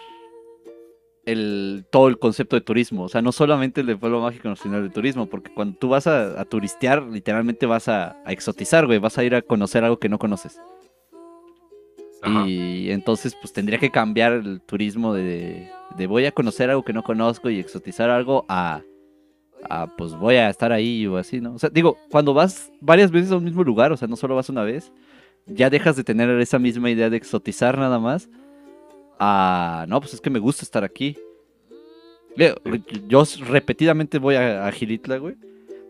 el, todo el concepto de turismo. O sea, no solamente el de pueblo mágico, sino el de turismo. Porque cuando tú vas a, a turistear, literalmente vas a, a exotizar, güey. Vas a ir a conocer algo que no conoces. Ajá. Y entonces, pues tendría que cambiar el turismo de, de voy a conocer algo que no conozco y exotizar algo a, a, pues voy a estar ahí o así, ¿no? O sea, digo, cuando vas varias veces a un mismo lugar, o sea, no solo vas una vez, ya dejas de tener esa misma idea de exotizar nada más. A, no, pues es que me gusta estar aquí. Yo repetidamente voy a, a Gilitla, güey.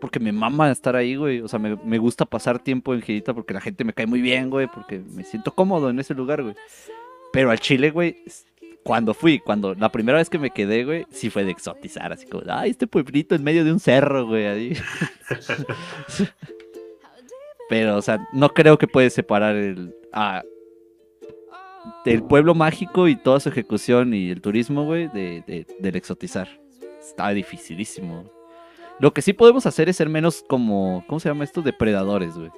Porque me mama estar ahí, güey. O sea, me, me gusta pasar tiempo en Gilitla porque la gente me cae muy bien, güey. Porque me siento cómodo en ese lugar, güey. Pero al Chile, güey, cuando fui, cuando la primera vez que me quedé, güey, sí fue de exotizar. Así como, ay, este pueblito en medio de un cerro, güey. Ahí. Pero, o sea, no creo que puedes separar el. ah, el pueblo mágico y toda su ejecución y el turismo, güey, de, de- del exotizar. Está dificilísimo. Lo que sí podemos hacer es ser menos como. ¿Cómo se llama esto? Depredadores, güey.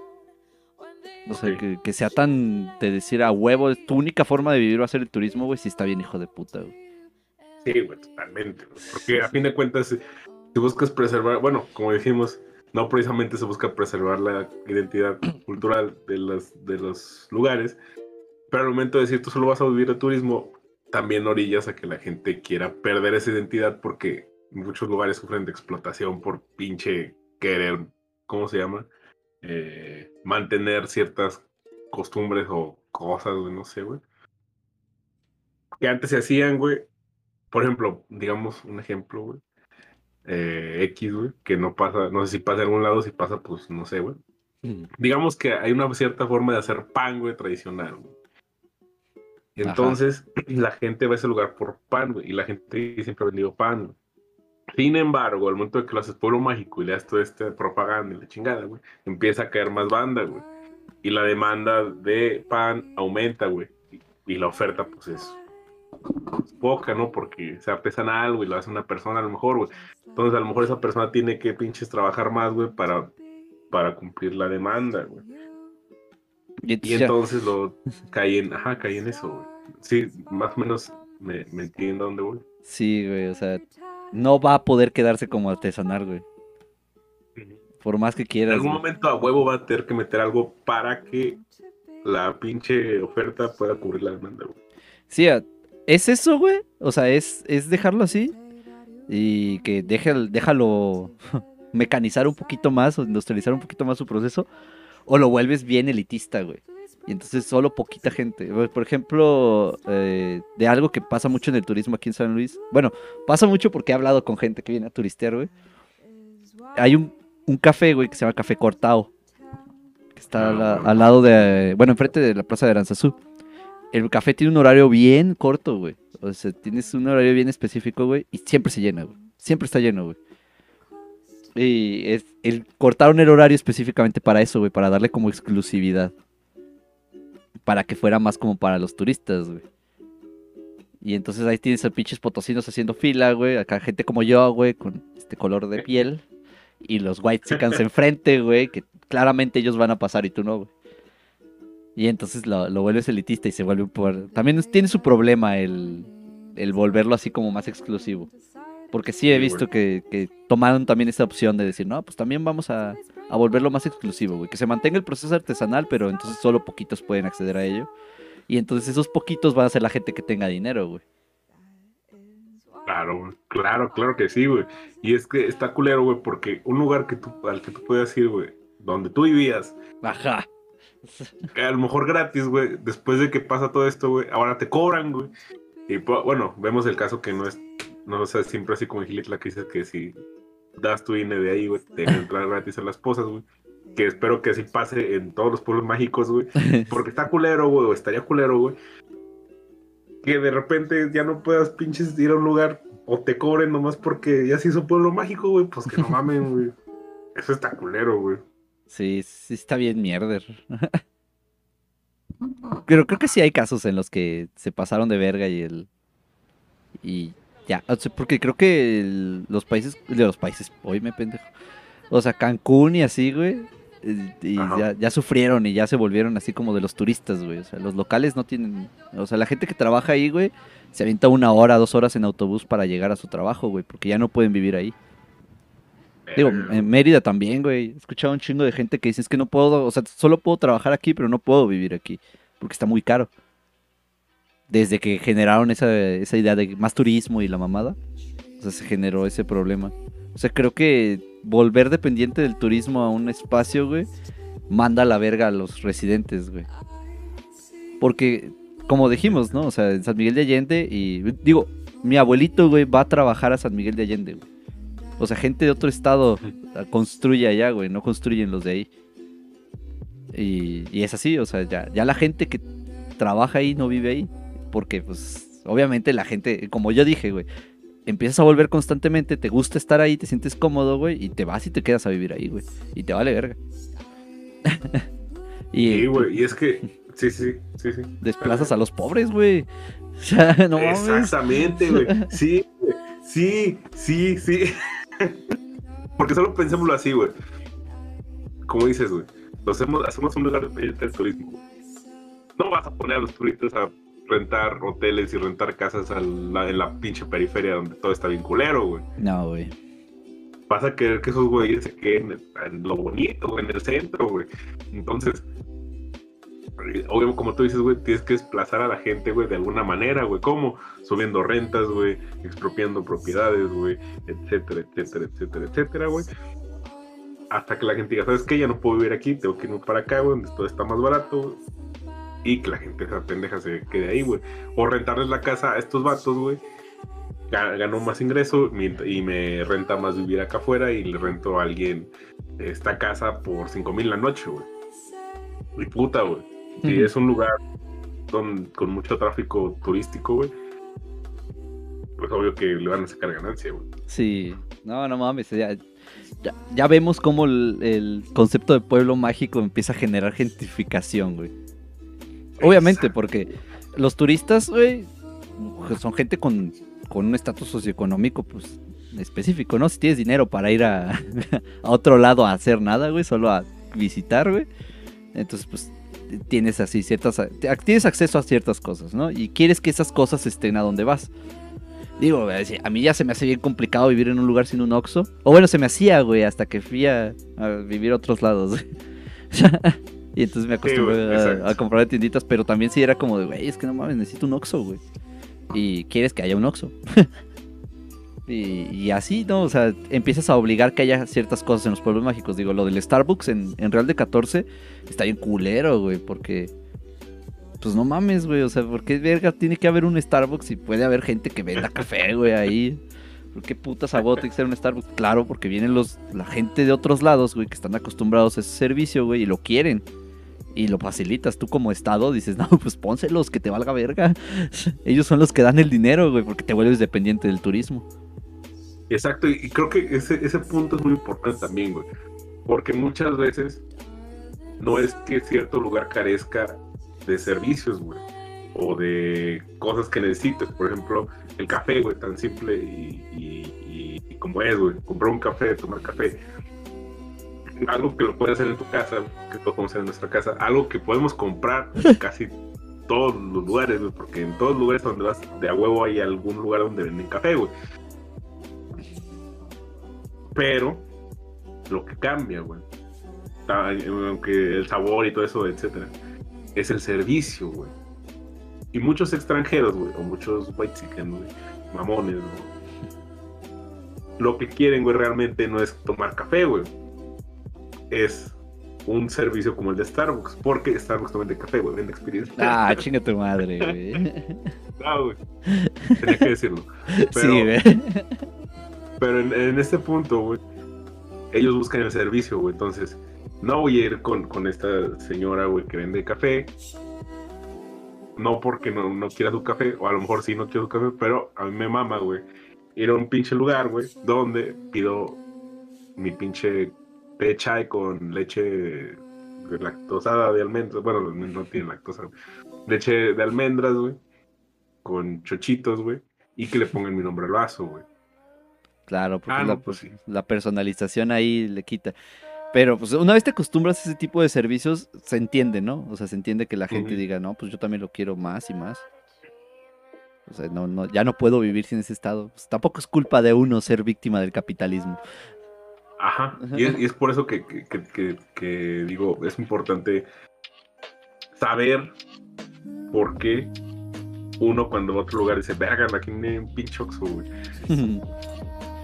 O sea, que, que sea tan de decir a huevo, tu única forma de vivir va a ser el turismo, güey, si está bien hijo de puta, güey. Sí, güey, totalmente. güey. Porque a fin de cuentas, si si buscas preservar, bueno, como dijimos, no precisamente se busca preservar la identidad cultural de, las, de los lugares, pero al momento de decir tú solo vas a vivir de turismo, también orillas a que la gente quiera perder esa identidad porque muchos lugares sufren de explotación por pinche querer, ¿cómo se llama? Eh, mantener ciertas costumbres o cosas, güey, no sé, güey. Que antes se hacían, güey, por ejemplo, digamos un ejemplo, güey. eh, X, güey, que no pasa, no sé si pasa en algún lado, si pasa, pues no sé, güey. Digamos que hay una cierta forma de hacer pan, güey, tradicional, güey. Entonces, la gente va a ese lugar por pan, güey, y la gente siempre ha vendido pan, güey. Sin embargo, al momento de que lo haces pueblo mágico y le das toda esta propaganda y la chingada, güey, empieza a caer más banda, güey. Y la demanda de pan aumenta, güey. Y, y la oferta, pues, es poca, ¿no? Porque se artesanal, güey, lo hace una persona a lo mejor, güey. Entonces, a lo mejor esa persona tiene que pinches trabajar más, güey, para, para cumplir la demanda, güey. Y entonces lo caí en, ajá, caí en eso, güey. Sí, más o menos me, me entiendo a dónde voy. Sí, güey, o sea, no va a poder quedarse como artesanal, güey. Por más que En quieras. algún güey. momento a huevo va a tener que meter algo para que la pinche oferta pueda cubrir la demanda, güey. Sí, es eso, güey. O sea, es, es dejarlo así. Y que deje, déjalo mecanizar un poquito más o industrializar un poquito más su proceso. O lo vuelves bien elitista, güey. Y entonces solo poquita gente. Por ejemplo, eh, de algo que pasa mucho en el turismo aquí en San Luis. Bueno, pasa mucho porque he hablado con gente que viene a turistear, güey. Hay un, un café, güey, que se llama Café Cortao. Que está al, al lado de. Bueno, enfrente de la plaza de Aranzazú. El café tiene un horario bien corto, güey. O sea, tienes un horario bien específico, güey. Y siempre se llena, güey. Siempre está lleno, güey. Y es, el, cortaron el horario específicamente para eso, güey. Para darle como exclusividad. Para que fuera más como para los turistas, güey. Y entonces ahí tienes a pinches potosinos haciendo fila, güey. Acá gente como yo, güey, con este color de piel. Y los white chickens enfrente, güey. Que claramente ellos van a pasar y tú no, güey. Y entonces lo, lo vuelves elitista y se vuelve un por... También tiene su problema el, el volverlo así como más exclusivo. Porque sí he visto que, que tomaron también esa opción de decir, no, pues también vamos a, a volverlo más exclusivo, güey. Que se mantenga el proceso artesanal, pero entonces solo poquitos pueden acceder a ello. Y entonces esos poquitos van a ser la gente que tenga dinero, güey. Claro. Claro, claro que sí, güey. Y es que está culero, güey, porque un lugar que tú, al que tú puedas ir, güey, donde tú vivías, Ajá. que a lo mejor gratis, güey, después de que pasa todo esto, güey, ahora te cobran, güey. Y pues, bueno, vemos el caso que no es, no o sea, siempre así como en Gilitla que dices que si das tu INE de ahí, güey, te entrar gratis a las posas, güey. Que espero que así pase en todos los pueblos mágicos, güey. Porque está culero, güey, o estaría culero, güey. Que de repente ya no puedas pinches ir a un lugar o te cobren nomás porque ya se hizo pueblo mágico, güey. Pues que no mamen, güey. Eso está culero, güey. Sí, sí está bien mierder. Pero creo que sí hay casos en los que se pasaron de verga y el... Y ya, o sea, porque creo que el- los países... De los países, hoy me pendejo. O sea, Cancún y así, güey. Y ya, ya sufrieron y ya se volvieron así como de los turistas, güey. O sea, los locales no tienen... O sea, la gente que trabaja ahí, güey, se avienta una hora, dos horas en autobús para llegar a su trabajo, güey. Porque ya no pueden vivir ahí. Digo, en Mérida también, güey. He escuchado un chingo de gente que dice es que no puedo, o sea, solo puedo trabajar aquí, pero no puedo vivir aquí, porque está muy caro. Desde que generaron esa, esa idea de más turismo y la mamada, o sea, se generó ese problema. O sea, creo que volver dependiente del turismo a un espacio, güey, manda a la verga a los residentes, güey. Porque, como dijimos, ¿no? O sea, en San Miguel de Allende y, digo, mi abuelito, güey, va a trabajar a San Miguel de Allende, güey. O sea, gente de otro estado construye allá, güey, no construyen los de ahí. Y, es así, o sea, ya la gente que trabaja ahí no vive ahí. Porque, pues, obviamente la gente, como yo dije, güey, empiezas a volver constantemente, te gusta estar ahí, te sientes cómodo, güey, y te vas y te quedas a vivir ahí, güey. Y te vale verga. y Sí, güey. Y es que, sí, sí, sí, sí. desplazas a los pobres, güey. O sea, no mames. Exactamente, güey. Sí, güey. sí, sí, sí. Porque solo pensémoslo así, güey. Como dices, güey. Hacemos, hacemos un lugar de del turismo. güey. No vas a poner a los turistas a rentar hoteles y rentar casas a la- en la pinche periferia donde todo está bien culero, güey. No, güey. Vas a querer que esos güeyes se queden en lo bonito, güey, en el centro, güey. Entonces, obvio, como tú dices, güey, tienes que desplazar a la gente, güey, de alguna manera, güey. ¿Cómo? Subiendo rentas, güey, expropiando propiedades, güey, etcétera, etcétera, etcétera, etcétera, güey. Hasta que la gente diga, ¿sabes qué? Ya no puedo vivir aquí, tengo que irme para acá, güey, donde todo está más barato, güey. Y que la gente, esa pendeja, se quede ahí, güey. O rentarles la casa a estos vatos, güey. Ga- Ganó más ingreso y me renta más vivir acá afuera y le rento a alguien esta casa por 5 mil la noche, güey. Y puta, güey. Si Ujú. es un lugar con mucho tráfico turístico, güey, pues obvio que le van a sacar ganancia, güey. Sí, no, no mames, ya, ya, ya vemos cómo el, el concepto de pueblo mágico empieza a generar gentrificación, güey. Obviamente, porque los turistas, güey, son gente con, con un estatus socioeconómico, pues, específico, ¿no? Si tienes dinero para ir a, a otro lado a hacer nada, güey, solo a visitar, güey. Entonces, pues, tienes así ciertas, tienes acceso a ciertas cosas, ¿no? Y quieres que esas cosas estén a donde vas. Digo, a mí ya se me hace bien complicado vivir en un lugar sin un Oxxo. O bueno, se me hacía, güey, hasta que fui a, a vivir a otros lados. y entonces me acostumbré a- a, comprar en tienditas, pero también sí era como de, güey, es que no mames, necesito un Oxxo, güey. Y quieres que haya un Oxxo. y, y así, ¿no? O sea, empiezas a obligar que haya ciertas cosas en los pueblos mágicos. Digo, lo del Starbucks en, en Real de 14 está bien culero, güey, porque... Pues no mames, güey, o sea, ¿por qué verga tiene que haber un Starbucks y puede haber gente que venda café, güey, ahí? ¿Por qué putas a que ser un Starbucks? Claro, porque vienen los, la gente de otros lados, güey, que están acostumbrados a ese servicio, güey, y lo quieren. Y lo facilitas tú como Estado, dices, no, pues pónselos, que te valga verga. Ellos son los que dan el dinero, güey, porque te vuelves dependiente del turismo. Exacto, y creo que ese, ese punto es muy importante también, güey. Porque muchas veces no es que cierto lugar carezca de servicios, güey. O de cosas que necesites. Por ejemplo, el café, güey, tan simple y- y como es, güey. Comprar un café, tomar café. Algo que lo puedes hacer en tu casa, que todos podemos hacer en nuestra casa. Algo que podemos comprar en casi todos los lugares, güey. Porque en todos los lugares donde vas de a huevo hay algún lugar donde venden café, güey. Pero lo que cambia, güey, aunque el sabor y todo eso, etcétera, es el servicio, güey. Y muchos extranjeros, güey, o muchos white chicken, güey, mamones, güey. Lo que quieren, güey, realmente no es tomar café, güey. Es un servicio como el de Starbucks, porque Starbucks no vende café, güey, vende experiencia. Ah, chinga tu madre, güey. ah, güey. Tenía que decirlo. sí, güey. Pero en, en este punto, güey, ellos buscan el servicio, güey. Entonces, no voy a ir con, con esta señora, güey, que vende café. No porque no, no quiera su café, o a lo mejor sí no quiero su café, pero a mí me mama, güey. Ir a un pinche lugar, güey, donde pido mi pinche té chai con leche lactosada de almendras. Bueno, no tiene lactosa. Leche de almendras, güey. Con chochitos, güey. Y que le pongan mi nombre al vaso, güey. Claro, porque ah, la, pues la, personalización ahí le quita. Pero pues una vez te acostumbras a ese tipo de servicios, se entiende, ¿no? O sea, se entiende que la gente diga, no, pues yo también lo quiero más y más. O sea, no, no, ya no puedo vivir sin ese estado. Pues, tampoco es culpa de uno ser víctima del capitalismo. Ajá, y es, y es por eso que, que, digo, es importante saber por qué uno cuando va a otro lugar dice, verga, aquí me un pinche oxo, güey.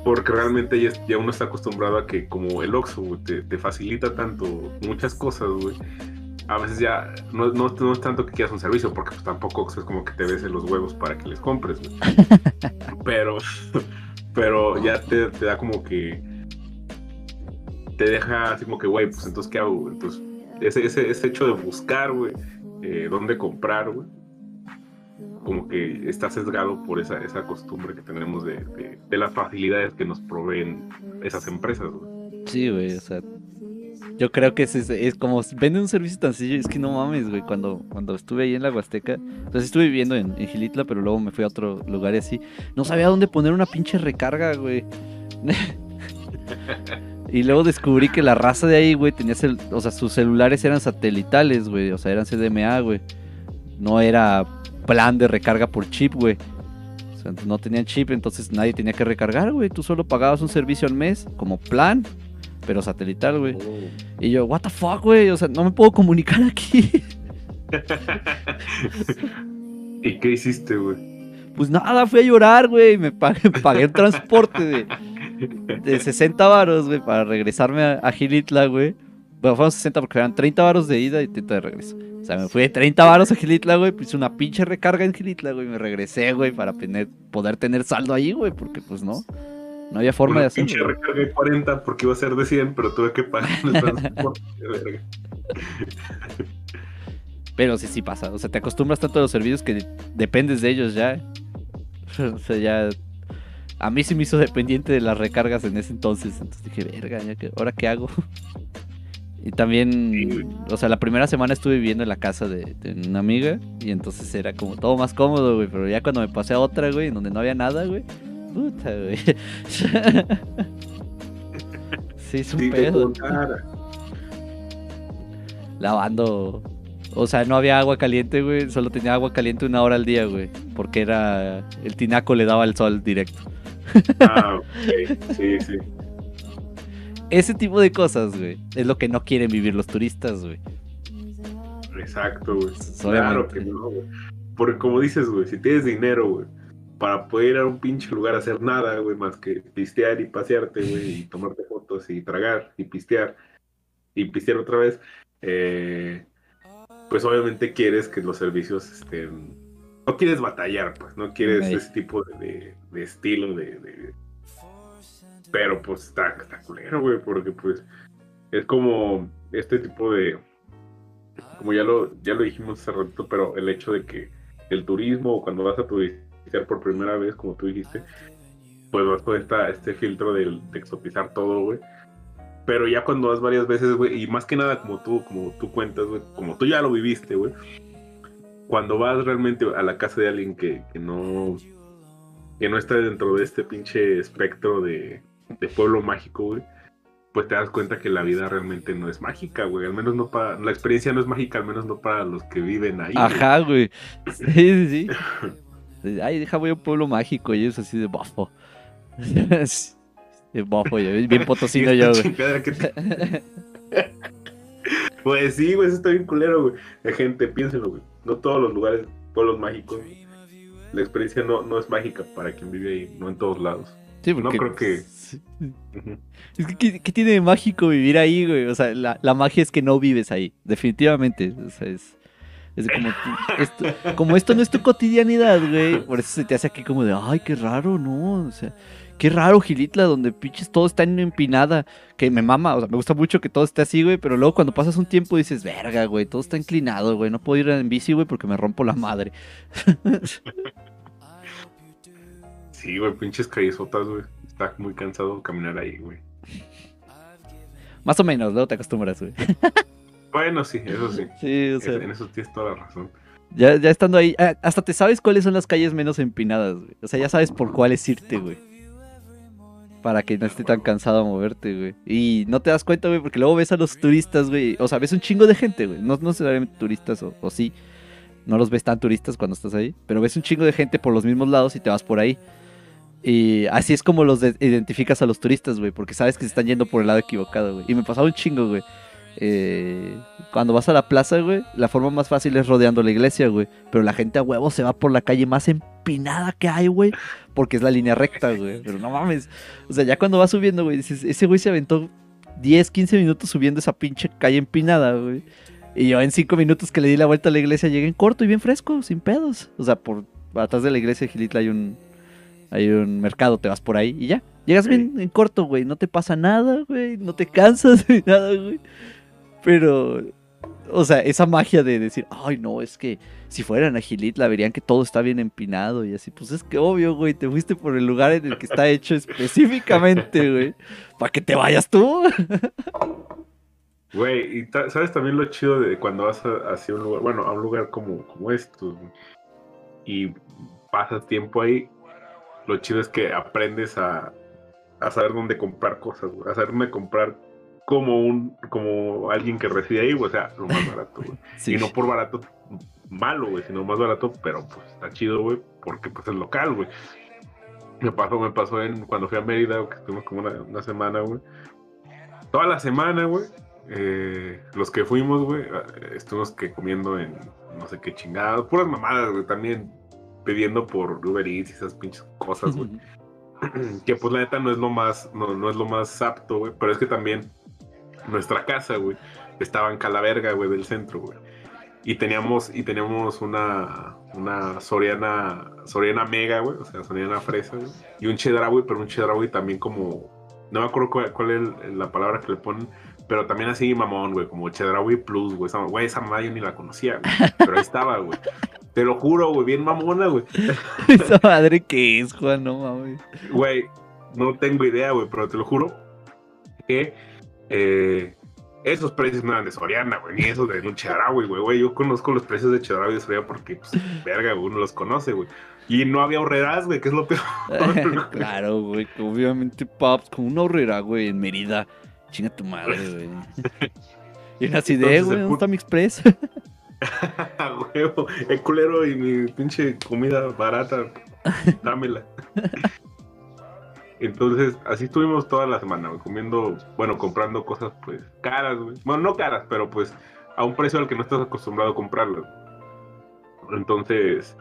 porque realmente ya, uno está acostumbrado a que como el Oxxo te, te, facilita tanto muchas cosas, güey. A veces ya no, no, no, es tanto que quieras un servicio, porque pues tampoco es como que te besen los huevos para que les compres, güey. pero, pero ya te, te, da como que te deja así como que, güey, pues entonces ¿qué hago? Entonces, ese, ese, ese hecho de buscar, güey, eh, dónde comprar, güey, como que está sesgado por esa, esa costumbre que tenemos de, de, las facilidades que nos proveen esas empresas. Sí, güey, o sea, yo creo que es, es, como vende un servicio tan sencillo, es que no mames, güey, cuando, cuando estuve ahí en la Huasteca, entonces estuve viviendo en, en, Gilitla, pero luego me fui a otro lugar y así, no sabía dónde poner una pinche recarga, güey. y luego descubrí que la raza de ahí, güey, tenía, o sea, sus celulares eran satelitales, güey, o sea, eran CDMA, güey. No era plan de recarga por chip, güey. O sea, no tenían chip, entonces nadie tenía que recargar, güey. Tú solo pagabas un servicio al mes como plan, pero satelital, güey. Oh. Y yo, what the fuck, güey. O sea, no me puedo comunicar aquí. ¿Y qué hiciste, güey? Pues nada, fui a llorar, güey. Me pagué, pagué el transporte de, de 60 varos, güey, para regresarme a, Gilitla, güey. Bueno, fueron 60 porque eran 30 varos de ida y 30 de regreso. O sea, me fui de 30 varos a Gilitla, güey. Puse una pinche recarga en Gilitla, güey. Me regresé, güey, para poder tener saldo ahí, güey. Porque, pues, no. No había forma de hacerlo. Pinche recarga de 40 porque iba a ser de 100, pero tuve que pagar el transporte. verga. Pero sí, sí pasa. O sea, te acostumbras tanto a los servicios que dependes de ellos ya. O sea, ya. A mí sí me hizo dependiente de las recargas en ese entonces. Entonces dije, verga, ¿ahora qué hago? Y también, o sea, la primera semana estuve viviendo en la casa de, una amiga y entonces era como todo más cómodo, güey. Pero ya cuando me pasé a otra, güey, en donde no había nada, güey. Puta, güey. sí, es un pedo. Lavando. O sea, no había agua caliente, güey. Solo tenía agua caliente una hora al día, güey. Porque era. El tinaco le daba el sol directo. Ah, ok. Sí, sí. Ese tipo de cosas, güey, es lo que no quieren vivir los turistas, güey. Exacto, güey. Claro que no, güey. Porque como dices, güey, si tienes dinero, güey, para poder ir a un pinche lugar a hacer nada, güey, más que pistear y pasearte, güey, y tomarte fotos y tragar y pistear y pistear otra vez, eh, pues obviamente quieres que los servicios estén... No quieres batallar, pues, no quieres ese tipo de, estilo de pero pues está, está culero, güey, porque pues es como este tipo de. Como ya lo, ya lo dijimos hace rato, pero el hecho de que el turismo, cuando vas a turistear por primera vez, como tú dijiste, pues vas con esta, este filtro de, de exotizar todo, güey. Pero ya cuando vas varias veces, güey, y más que nada como tú, como tú cuentas, güey, como tú ya lo viviste, güey. Cuando vas realmente a la casa de alguien que, que no que no está dentro de este pinche espectro de, de pueblo mágico, güey, pues te das cuenta que la vida realmente no es mágica, güey. Al menos no para. La experiencia no es mágica, al menos no para los que viven ahí. Ajá, güey. Sí, sí, sí. Ay, deja voy a un pueblo mágico y es así de bafo. Eh, Bofo, yo, bien potosino yo, güey. Te- Pues sí, güey, eso está bien culero, güey. Gente, piénselo, güey. No todos los lugares, pueblos mágicos. La experiencia no, no es mágica para quien vive ahí, no en todos lados. Sí, No porque- creo que-. Es que, ¿qué, qué tiene de mágico vivir ahí, güey? O sea, la, la magia es que no vives ahí, definitivamente. O sea, es, es como, esto, como esto no es tu cotidianidad, güey. Por eso se te hace aquí como de, ay, qué raro, ¿no? O sea, qué raro Gilitla, donde pinches todo está en empinada. Que me mama, o sea, me gusta mucho que todo esté así, güey. Pero luego cuando pasas un tiempo dices, verga, güey, todo está inclinado, güey. No puedo ir en bici, güey, porque me rompo la madre. Sí, güey, pinches callesotas, güey. Está muy cansado caminar ahí, güey. Más o menos, luego te acostumbras, güey. Bueno, sí, eso sí. Sí, o sea. en eso tienes toda la razón. Ya, ya estando ahí, ah, hasta te sabes cuáles son las calles menos empinadas, güey. O sea, ya sabes por cuáles irte, güey. Para que no esté tan cansado moverte, güey. Y no te das cuenta, güey, porque luego ves a los turistas, güey. O sea, ves un chingo de gente, güey. No, no necesariamente turistas, o, sí. No los ves tan turistas cuando estás ahí. Pero ves un chingo de gente por los mismos lados y te vas por ahí. Y así es como los de- identificas a los turistas, güey. Porque sabes que se están yendo por el lado equivocado, güey. Y me pasaba un chingo, güey. Eh, cuando vas a la plaza, güey, la forma más fácil es rodeando la iglesia, güey. Pero la gente a huevo se va por la calle más empinada que hay, güey. Porque es la línea recta, güey. Pero no mames. O sea, ya cuando vas subiendo, güey, dices, ese güey se aventó 10, 15 minutos subiendo esa pinche calle empinada, güey. Y yo en 5 minutos que le di la vuelta a la iglesia llegué en corto y bien fresco, sin pedos. O sea, por atrás de la iglesia de Gilitla hay un, hay un mercado, te vas por ahí y ya. Llegas Sí. bien en corto, güey. No te pasa nada, güey. No te cansas ni nada, güey. Pero, o sea, esa magia de decir, ay, no, es que si fueran a Gilitla verían que todo está bien empinado y así. Pues es que obvio, güey, te fuiste por el lugar en el que está hecho específicamente, güey. Para que te vayas tú. Güey, y sabes también lo chido de cuando vas a- hacia un lugar, bueno, a un lugar como, como estos, y pasas tiempo ahí, lo chido es que aprendes a, a saber dónde comprar cosas, güey, a saber dónde comprar como un, como alguien que reside ahí, güey, o sea, lo más barato, güey. Sí. Y no por barato malo, güey, sino más barato, pero pues está chido, güey, porque pues es local, güey. Me pasó, me pasó en, cuando fui a Mérida, que estuvimos como una, una semana, güey. Toda la semana, güey. eh, los que fuimos, güey, eh, estuvimos que comiendo en no sé qué chingados, puras mamadas, güey, también pidiendo por Uber Eats y esas pinches cosas, güey. que pues la neta no es lo más, no, no es lo más apto, güey, pero es que también nuestra casa, güey, estaba en Calaverga, güey, del centro, güey. Y teníamos, y teníamos una, una Soriana, Soriana Mega, güey, o sea, Soriana Fresa, güey, y un Chedraui, pero un Chedraui también como, no me acuerdo cuál, cuál es el- la palabra que le ponen, pero también así mamón, güey, como Chedraui Plus, güey, esa, güey, esa mamá yo ni la conocía, güey, pero ahí estaba, güey. Te lo juro, güey, bien mamona, güey. Esa madre que es, Juan, no mames. Güey, no tengo idea, güey, pero te lo juro que eh, esos precios no eran de Soriana, güey, ni esos de un Chedraui, güey, güey. Yo conozco los precios de Chedraui de Soriana porque, pues, verga, uno los conoce, güey. Y no había horreras, güey, que es lo peor. claro, güey, obviamente, paps, con una horrera, güey, en Mérida. Chinga tu madre, güey. Y una así de, güey, ¿dónde está mi express? Huevo, el culero y mi pinche comida barata, dámela. Entonces, así estuvimos toda la semana, güey, comiendo, bueno, comprando cosas, pues, caras, güey. Bueno, no caras, pero pues a un precio al que no estás acostumbrado a comprarlas. Entonces,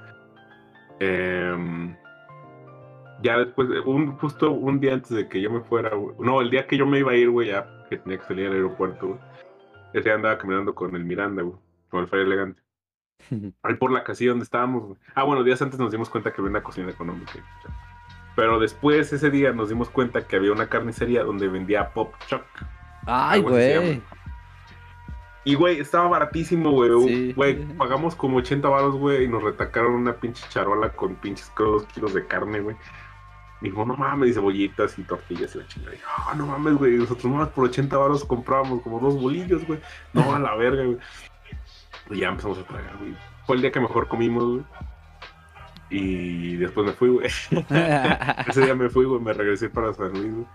em, ya después, de- un, justo un día antes de que yo me fuera, güey, no, el día que yo me iba a ir, güey, ya que tenía que salir al aeropuerto, güey, ese día andaba caminando con el Miranda, güey, con el Fire Elegante. Ahí por la casilla donde estábamos, güey. Ah, bueno, días antes nos dimos cuenta que había una cocina económica. Pero después, ese día, nos dimos cuenta que había una carnicería donde vendía Pop Chuck. Ay, güey. Y, güey, estaba baratísimo, güey. Sí. Güey, pagamos como 80 baros, güey, y nos retacaron una pinche charola con pinches creo, dos kilos de carne, güey. Dijo, no mames, cebollitas y tortillas y la chingada. Dijo, ah, no mames, güey. Nosotros nomás por 80 baros comprábamos como dos bolillos, güey. No, a la verga, güey. Y ya empezamos a tragar, güey. Fue el día que mejor comimos, güey. Y después me fui, güey. Ese día me fui, güey, me regresé para San Luis, güey.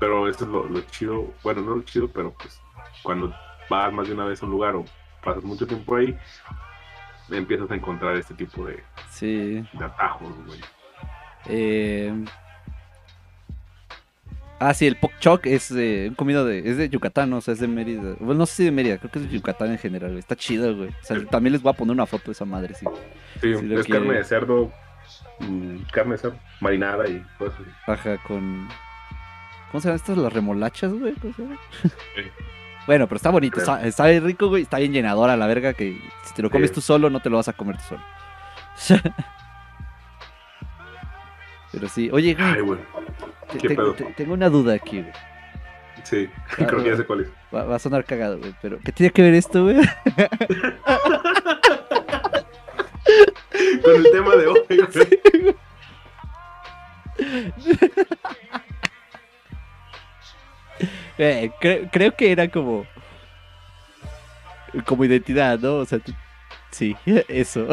Pero esto es lo, lo chido, bueno, no lo chido, pero pues cuando vas más de una vez a un lugar o pasas mucho tiempo ahí, empiezas a encontrar este tipo de, sí. de atajos, güey. Eh, Ah, sí, el Pok Chok es eh, un comido de. Es de Yucatán, ¿no? o sea, es de Mérida. Bueno, no sé si de Mérida, creo que es de Yucatán en general, güey. Está chido, güey. O sea, también les voy a poner una foto de esa madre, sí. Sí, es carne de cerdo, mm, carne de cerdo marinada y cosas así. Baja con. ¿Cómo se llaman estas? Las remolachas, güey. ¿Cómo se llama? Sí. Bueno, pero está bonito, está, está bien rico, güey. Está bien llenador a la verga que si te lo comes Sí. tú solo, no te lo vas a comer tú solo. pero sí, oye, güey, Ay, güey. Tengo una duda aquí, güey. Sí, Ah, creo que ya sé cuál es. Va, va a sonar cagado, güey, pero ¿qué tiene que ver esto, güey? Con el tema de hoy, güey. Eh, cre- creo que era como. Como identidad, ¿no? O sea, tú- sí, eso.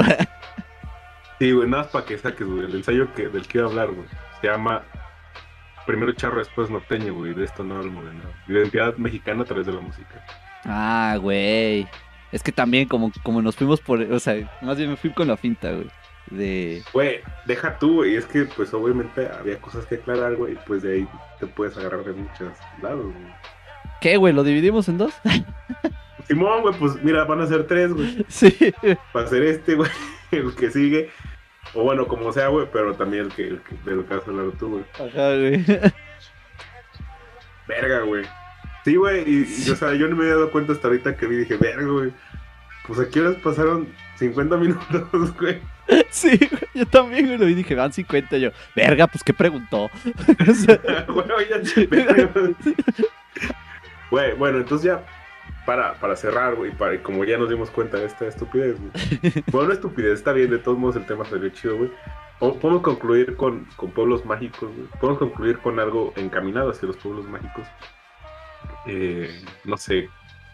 Sí, güey, nada más para que saques, güey. El ensayo que, del que iba a hablar, güey. Se llama Primero charro, después norteño, güey. De esto no hablo de nada. Identidad mexicana a través de la música. ah, güey. Es que también, como, como nos fuimos por. O sea, más bien me fui con la finta, güey. De. Güey, deja tú, güey. Es que, pues, obviamente había cosas que aclarar, güey. Pues de ahí te puedes agarrar de muchos lados, güey. ¿Qué, güey? ¿Lo dividimos en dos? Simón, güey, pues mira, van a ser tres, güey. sí. Va a ser este, güey. El que sigue. O bueno, como sea, güey. Pero también el que, el que de lo que vas a hablar tú, güey. Ajá, güey. Verga, güey. Sí, güey, y, y, o sea, yo no me había dado cuenta hasta ahorita que vi, dije, verga, güey. Pues aquí horas pasaron 50 minutos, güey. Sí, güey, yo también, güey, lo vi y dije, van 50. Yo, verga, pues, ¿qué preguntó? Bueno, ya, verga. Güey, bueno, entonces ya, para, para cerrar, güey, para, como ya nos dimos cuenta de esta estupidez, güey. Bueno, una estupidez, está bien, de todos modos el tema salió chido, güey. Podemos concluir con, con pueblos mágicos, güey. Podemos concluir con algo encaminado hacia los pueblos mágicos. Eh, no sé,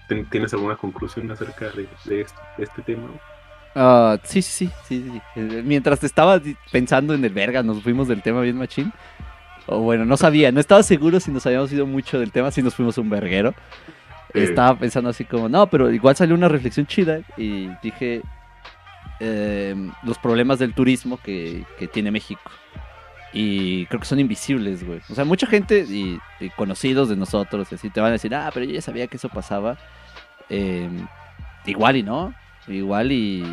¿ten- ¿tienes alguna conclusión acerca de, de esto- de este tema? Ah, sí, sí, sí, sí, sí. Eh, Mientras estaba di- pensando en el verga, nos fuimos del tema bien machín. O bueno, no sabía, no estaba seguro si nos habíamos ido mucho del tema, si nos fuimos un verguero. Eh, Estaba pensando así como, no, pero igual salió una reflexión chida y dije eh, los problemas del turismo que, que tiene México. Y creo que son invisibles, güey. O sea, mucha gente y, conocidos de nosotros así te van a decir, ah, pero yo ya sabía que eso pasaba. Eh, igual y no, igual y,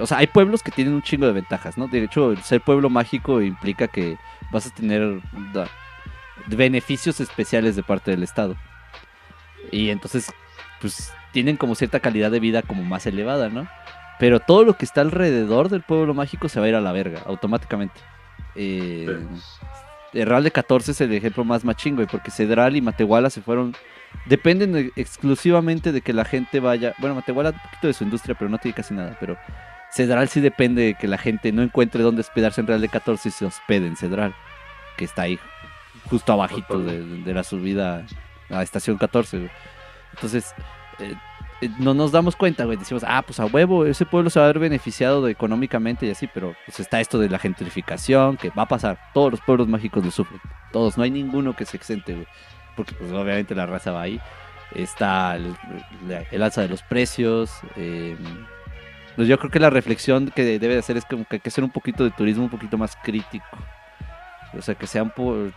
O sea, hay pueblos que tienen un chingo de ventajas, ¿no? De hecho, ser pueblo mágico implica que vas a tener beneficios especiales de parte del Estado. Y entonces, pues tienen como cierta calidad de vida como más elevada, ¿no? Pero todo lo que está alrededor del pueblo mágico se va a ir a la verga, automáticamente. Eh, Herral de 14 es el ejemplo más machín, güey, porque Cedral y Matehuala se fueron. Dependen de- exclusivamente de que la gente vaya. Bueno, Matehuala un poquito de su industria, pero no tiene casi nada. Pero Cedral sí depende de que la gente no encuentre dónde hospedarse en Real de 14 y se hospede en Cedral, que está ahí justo abajito de, de la subida a estación 14, güey. Entonces, eh, eh, no nos damos cuenta, güey. Decimos, ah, pues a huevo, ese pueblo se va a ver beneficiado económicamente y así, pero pues está esto de la gentrificación, que va a pasar. Todos los pueblos mágicos lo sufren. Todos, no hay ninguno que se exente, güey. Porque pues obviamente la raza va ahí. Está el, alza de los precios. eh, pues yo creo que la reflexión que debe de hacer es como que hay que hacer un poquito de turismo un poquito más crítico. O sea, que sea un po-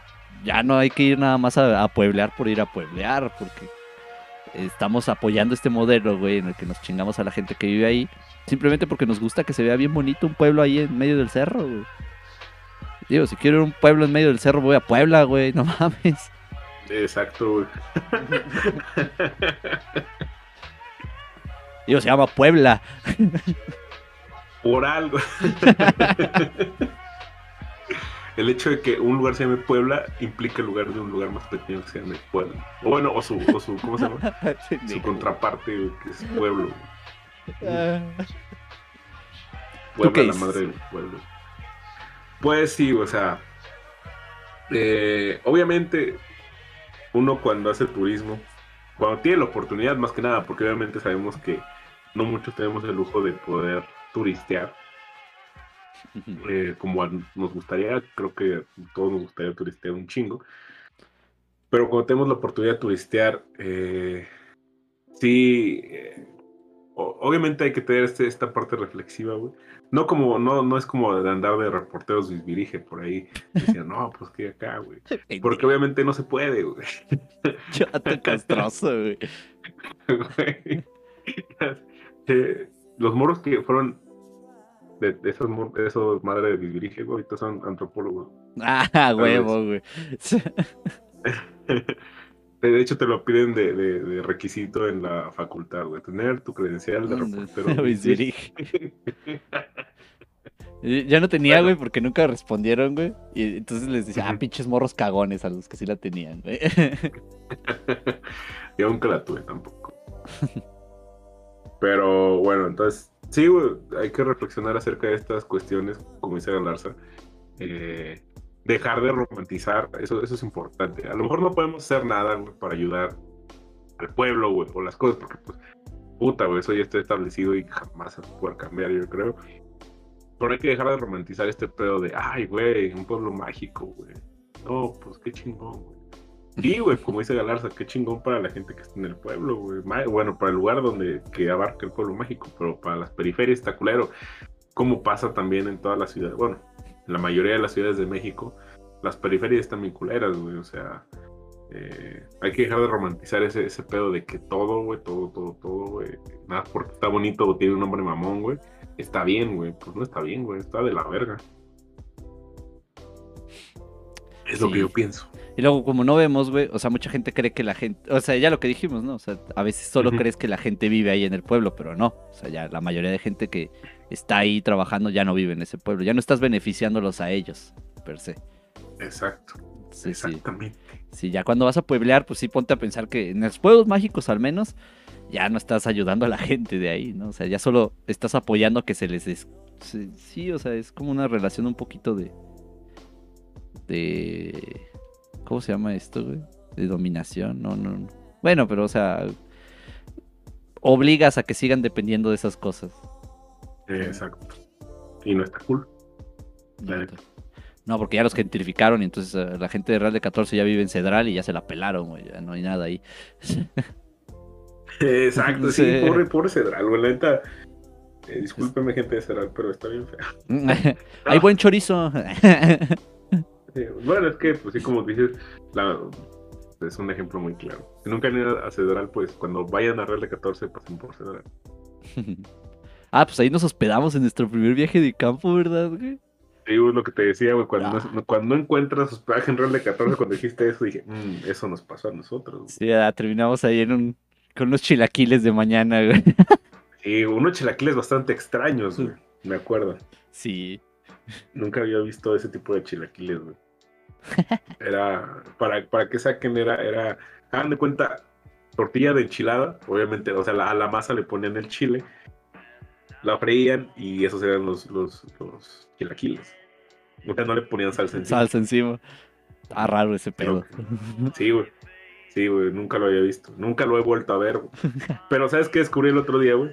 Ya no hay que ir nada más a, a pueblear por ir a pueblear, porque estamos apoyando este modelo, güey, en el que nos chingamos a la gente que vive ahí, simplemente porque nos gusta que se vea bien bonito un pueblo ahí en medio del cerro, güey. Digo, si quiero un pueblo en medio del cerro, voy a Puebla, güey, no mames. Exacto, güey. Digo, se llama Puebla. Por algo. El hecho de que un lugar se llame Puebla implica el lugar de un lugar más pequeño que se llame Puebla. O bueno, o su, o su ¿cómo se llama? Su contraparte, que es pueblo. güey. ¿Tú qué Puebla, la madre del pueblo. Pues sí, o sea. eh, obviamente, uno cuando hace turismo, cuando tiene la oportunidad, más que nada, porque obviamente sabemos que no muchos tenemos el lujo de poder turistear eh, como nos gustaría, creo que todos nos gustaría turistear un chingo. Pero cuando tenemos la oportunidad de turistear, eh, sí, eh, obviamente hay que tener este, esta parte reflexiva, güey. No como, no, no es como de andar de reporteros dirige por ahí. Decían, no, pues que acá, güey. Porque obviamente no se puede, güey. Chato castroso, güey. Eh, los moros que fueron de, esos, de esos madres de dirige, güey, ahorita son antropólogos. Ah, huevo, güey. De hecho, te lo piden de, requisito en la facultad, güey. Tener tu credencial de reportero. ya no tenía, güey, porque nunca respondieron, güey. Y entonces les decía, ah, pinches morros cagones a los que sí la tenían, güey. Yo nunca la tuve tampoco. Pero bueno, entonces, sí, güey, hay que reflexionar acerca de estas cuestiones, como dice Galarza. Eh, dejar de romantizar, eso, eso es importante. A lo mejor no podemos hacer nada, para ayudar al pueblo, güey, o las cosas, porque, pues, puta, güey, eso ya está establecido y jamás se puede cambiar, yo creo. Pero hay que dejar de romantizar este pedo de, ay, güey, un pueblo mágico, güey. No, pues qué chingón, güey. Sí, güey, como dice Galarza, qué chingón para la gente que está en el pueblo, güey. Bueno, para el lugar donde que abarca el pueblo mágico, pero para las periferias está culero. Como pasa también en todas las ciudades. Bueno, en la mayoría de las ciudades de México, las periferias están bien culeras, güey. O sea, eh, hay que dejar de romantizar ese, ese pedo de que todo, güey, todo, todo, todo, güey. Nada porque está bonito o tiene un nombre mamón, güey. Está bien, güey. Pues no está bien, güey. Está de la verga. Es lo que yo pienso. Y luego, como no vemos, güey, o sea, mucha gente cree que la gente, o sea, ya lo que dijimos, ¿no? O sea, a veces solo crees que la gente vive ahí en el pueblo, pero no. O sea, ya la mayoría de gente que está ahí trabajando ya no vive en ese pueblo. Ya no estás beneficiándolos a ellos, per se. Exacto. Exactamente. Sí. ya cuando vas a pueblear, pues sí ponte a pensar que en los pueblos mágicos al menos, ya no estás ayudando a la gente de ahí, ¿no? O sea, ya solo estás apoyando que se les des... Sí, o sea, es como una relación un poquito de... De... ¿Cómo se llama esto, güey? De dominación, no, no. no. Bueno, pero o sea, obligas a que sigan dependiendo de esas cosas. Exacto. Y no está cool. No, porque ya los gentrificaron y entonces eh, la gente de Real de 14 ya vive en Cedral y ya se la pelaron, güey. Ya no hay nada ahí. Exacto, sí, pobre, pobre Cedral, güey. La neta, eh, discúlpeme, gente de Cedral, pero está bien fea. hay buen chorizo. bueno, es que, pues sí, como dices, es un ejemplo muy claro. Si nunca han ido a Cedral, pues cuando vayan a Real de 14, pasen por Cedral. ah, pues ahí nos hospedamos en nuestro primer viaje de campo, ¿verdad, güey? Sí, es lo que te decía, güey. Cuando, no, cuando no encuentras hospedaje en Real de 14, cuando dijiste eso, dije, mmm, eso nos pasó a nosotros. Sí, ya terminamos ahí en un, con unos chilaquiles de mañana, güey. Sí, unos chilaquiles bastante extraños, güey. Me acuerdo. Sí. Nunca había visto ese tipo de chilaquiles, güey. Era, para, para que saquen, era, era, hagan de cuenta, tortilla de enchilada, obviamente, o sea, a la masa le ponían el chile la freían y esos eran los, los, los chilaquiles. no le ponían salsa encima. Salsa encima. Está raro ese pedo. Sí, güey. Sí, güey, nunca lo había visto. Nunca lo he vuelto a ver, Pero ¿sabes qué descubrí el otro día, güey?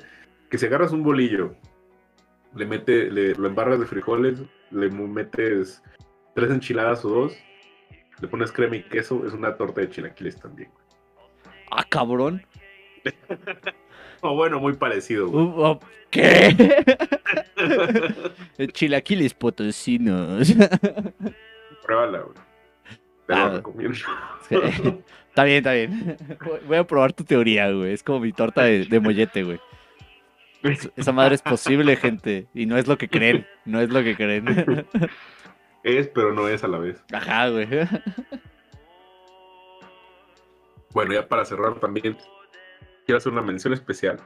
Que si agarras un bolillo, le mete, le, lo embarras de frijoles, le metes tres enchiladas o dos, le pones crema y queso, es una torta de chilaquiles también, güey. Ah, cabrón. O bueno, muy parecido. Uh, oh, ¿Qué? Chilaquiles potosinos. Pruébala, güey. Te lo ah, recomiendo. Está bien, está bien. Voy a probar tu teoría, güey. Es como mi torta de, de mollete, güey. Esa madre es posible, gente. Y no es lo que creen. No es lo que creen. Es, pero no es a la vez. Ajá, güey. Bueno, ya para cerrar también, quiero hacer una mención especial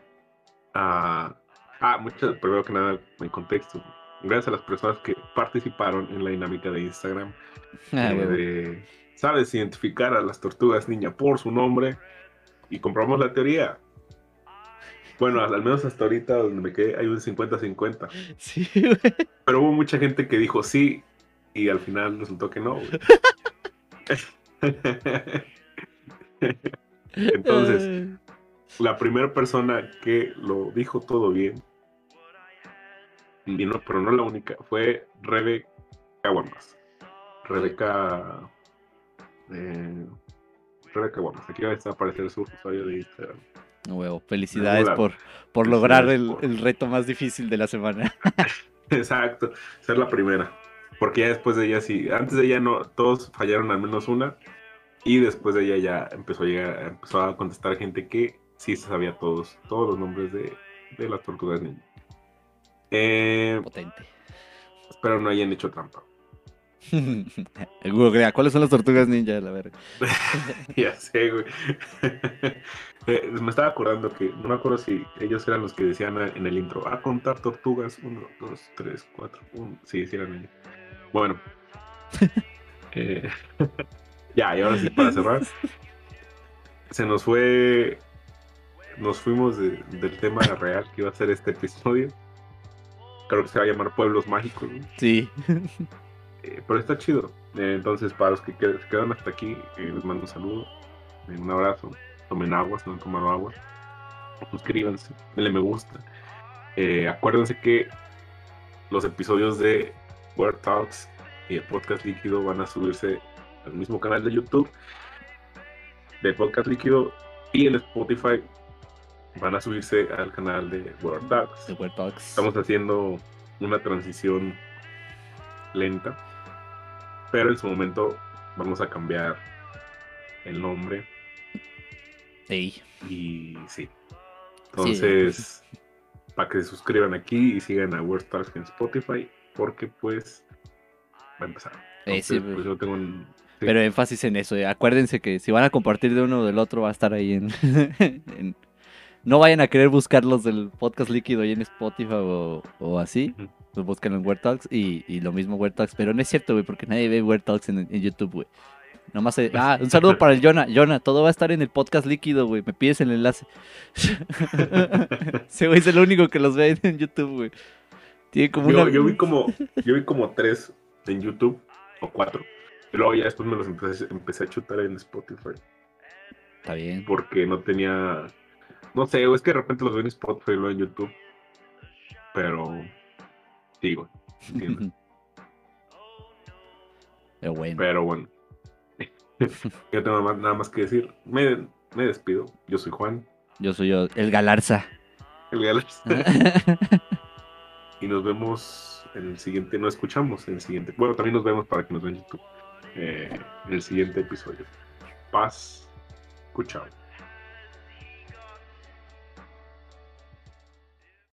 a. Ah, muchas, primero que nada, en contexto. Gracias a las personas que participaron en la dinámica de Instagram. Ah, eh, ¿Sabes? Identificar a las tortugas niña por su nombre. Y compramos la teoría. Bueno, al, menos hasta ahorita donde me quedé hay un 50-50. Sí, Pero hubo mucha gente que dijo sí y al final resultó que no, Entonces, la primera persona que lo dijo todo bien, y no, pero no la única, fue Rebeca Guamas. Rebeca. Eh, Rebeca Guamas. Aquí va a aparecer su usuario de Instagram. Huevo, felicidades por, por lograr el, por- el reto más difícil de la semana. Exacto, ser la primera. Porque ya después de ella sí, antes de ella no, todos fallaron al menos una. Y después de ella ya empezó a llegar, empezó a contestar gente que sí se sabía todos, todos los nombres de, de las tortugas ninja. Eh, Potente. espero no hayan hecho trampa. El Google, ¿cuáles son las tortugas ninja? La verga. ya sé, güey. Eh, me estaba acordando que, no me acuerdo si ellos eran los que decían en el intro, a contar tortugas, uno, dos, tres, cuatro, uno. Sí, sí eran ellos. Bueno. Eh, ya, y ahora sí, para cerrar. Se nos fue, nos fuimos de- del tema real que iba a ser este episodio. Creo que se va a llamar Pueblos Mágicos, ¿no? Sí. Eh, pero está chido. Eh, entonces, para los que quedan hasta aquí, eh, les mando un saludo, eh, un abrazo. Tomen agua si no han tomado agua. Suscríbanse, denle me gusta. Acuérdense que los episodios de Word Talks y el podcast líquido van a subirse al mismo canal de YouTube de podcast líquido y en Spotify van a subirse al canal de Word Talks. The Word Talks. Estamos haciendo una transición lenta, pero en su momento vamos a cambiar el nombre Ey. y sí. Entonces, para que se suscriban aquí y sigan a World Talks en Spotify, porque pues va a empezar. Eh, sí, Entonces, pues yo tengo un... sí. Pero énfasis en eso. eh. Acuérdense que si van a compartir de uno o del otro, va a estar ahí en. en- No vayan a querer buscar los del podcast líquido ahí en Spotify o, o así. Ujú. Pues búsquenlo en Word Talks y, y lo mismo Word Talks. Pero no es cierto, güey, porque nadie ve Word Talks en, en YouTube, güey. Nomás. eh, Ah, un saludo para el Jonah. Jonah, todo va a estar en el podcast líquido, güey. Me pides el enlace. Ese güey es el único que los ve en YouTube, güey. Tiene como yo, una. yo vi como yo vi como tres en YouTube o cuatro. Y luego ya después me los empecé, empecé a chutar en Spotify. Está bien. porque no tenía. No sé, es que de repente los veo en Spotify y luego en YouTube. Pero. Sí, güey. Pero bueno. Pero bueno. Yo tengo nada más que decir. Me, me despido. Yo soy Juan, Yo soy yo, el Galarza. el Galax. y nos vemos en el siguiente. Nos escuchamos en el siguiente. Bueno, también nos vemos para que nos vean en YouTube. eh, en el siguiente episodio. Paz. Escuchado.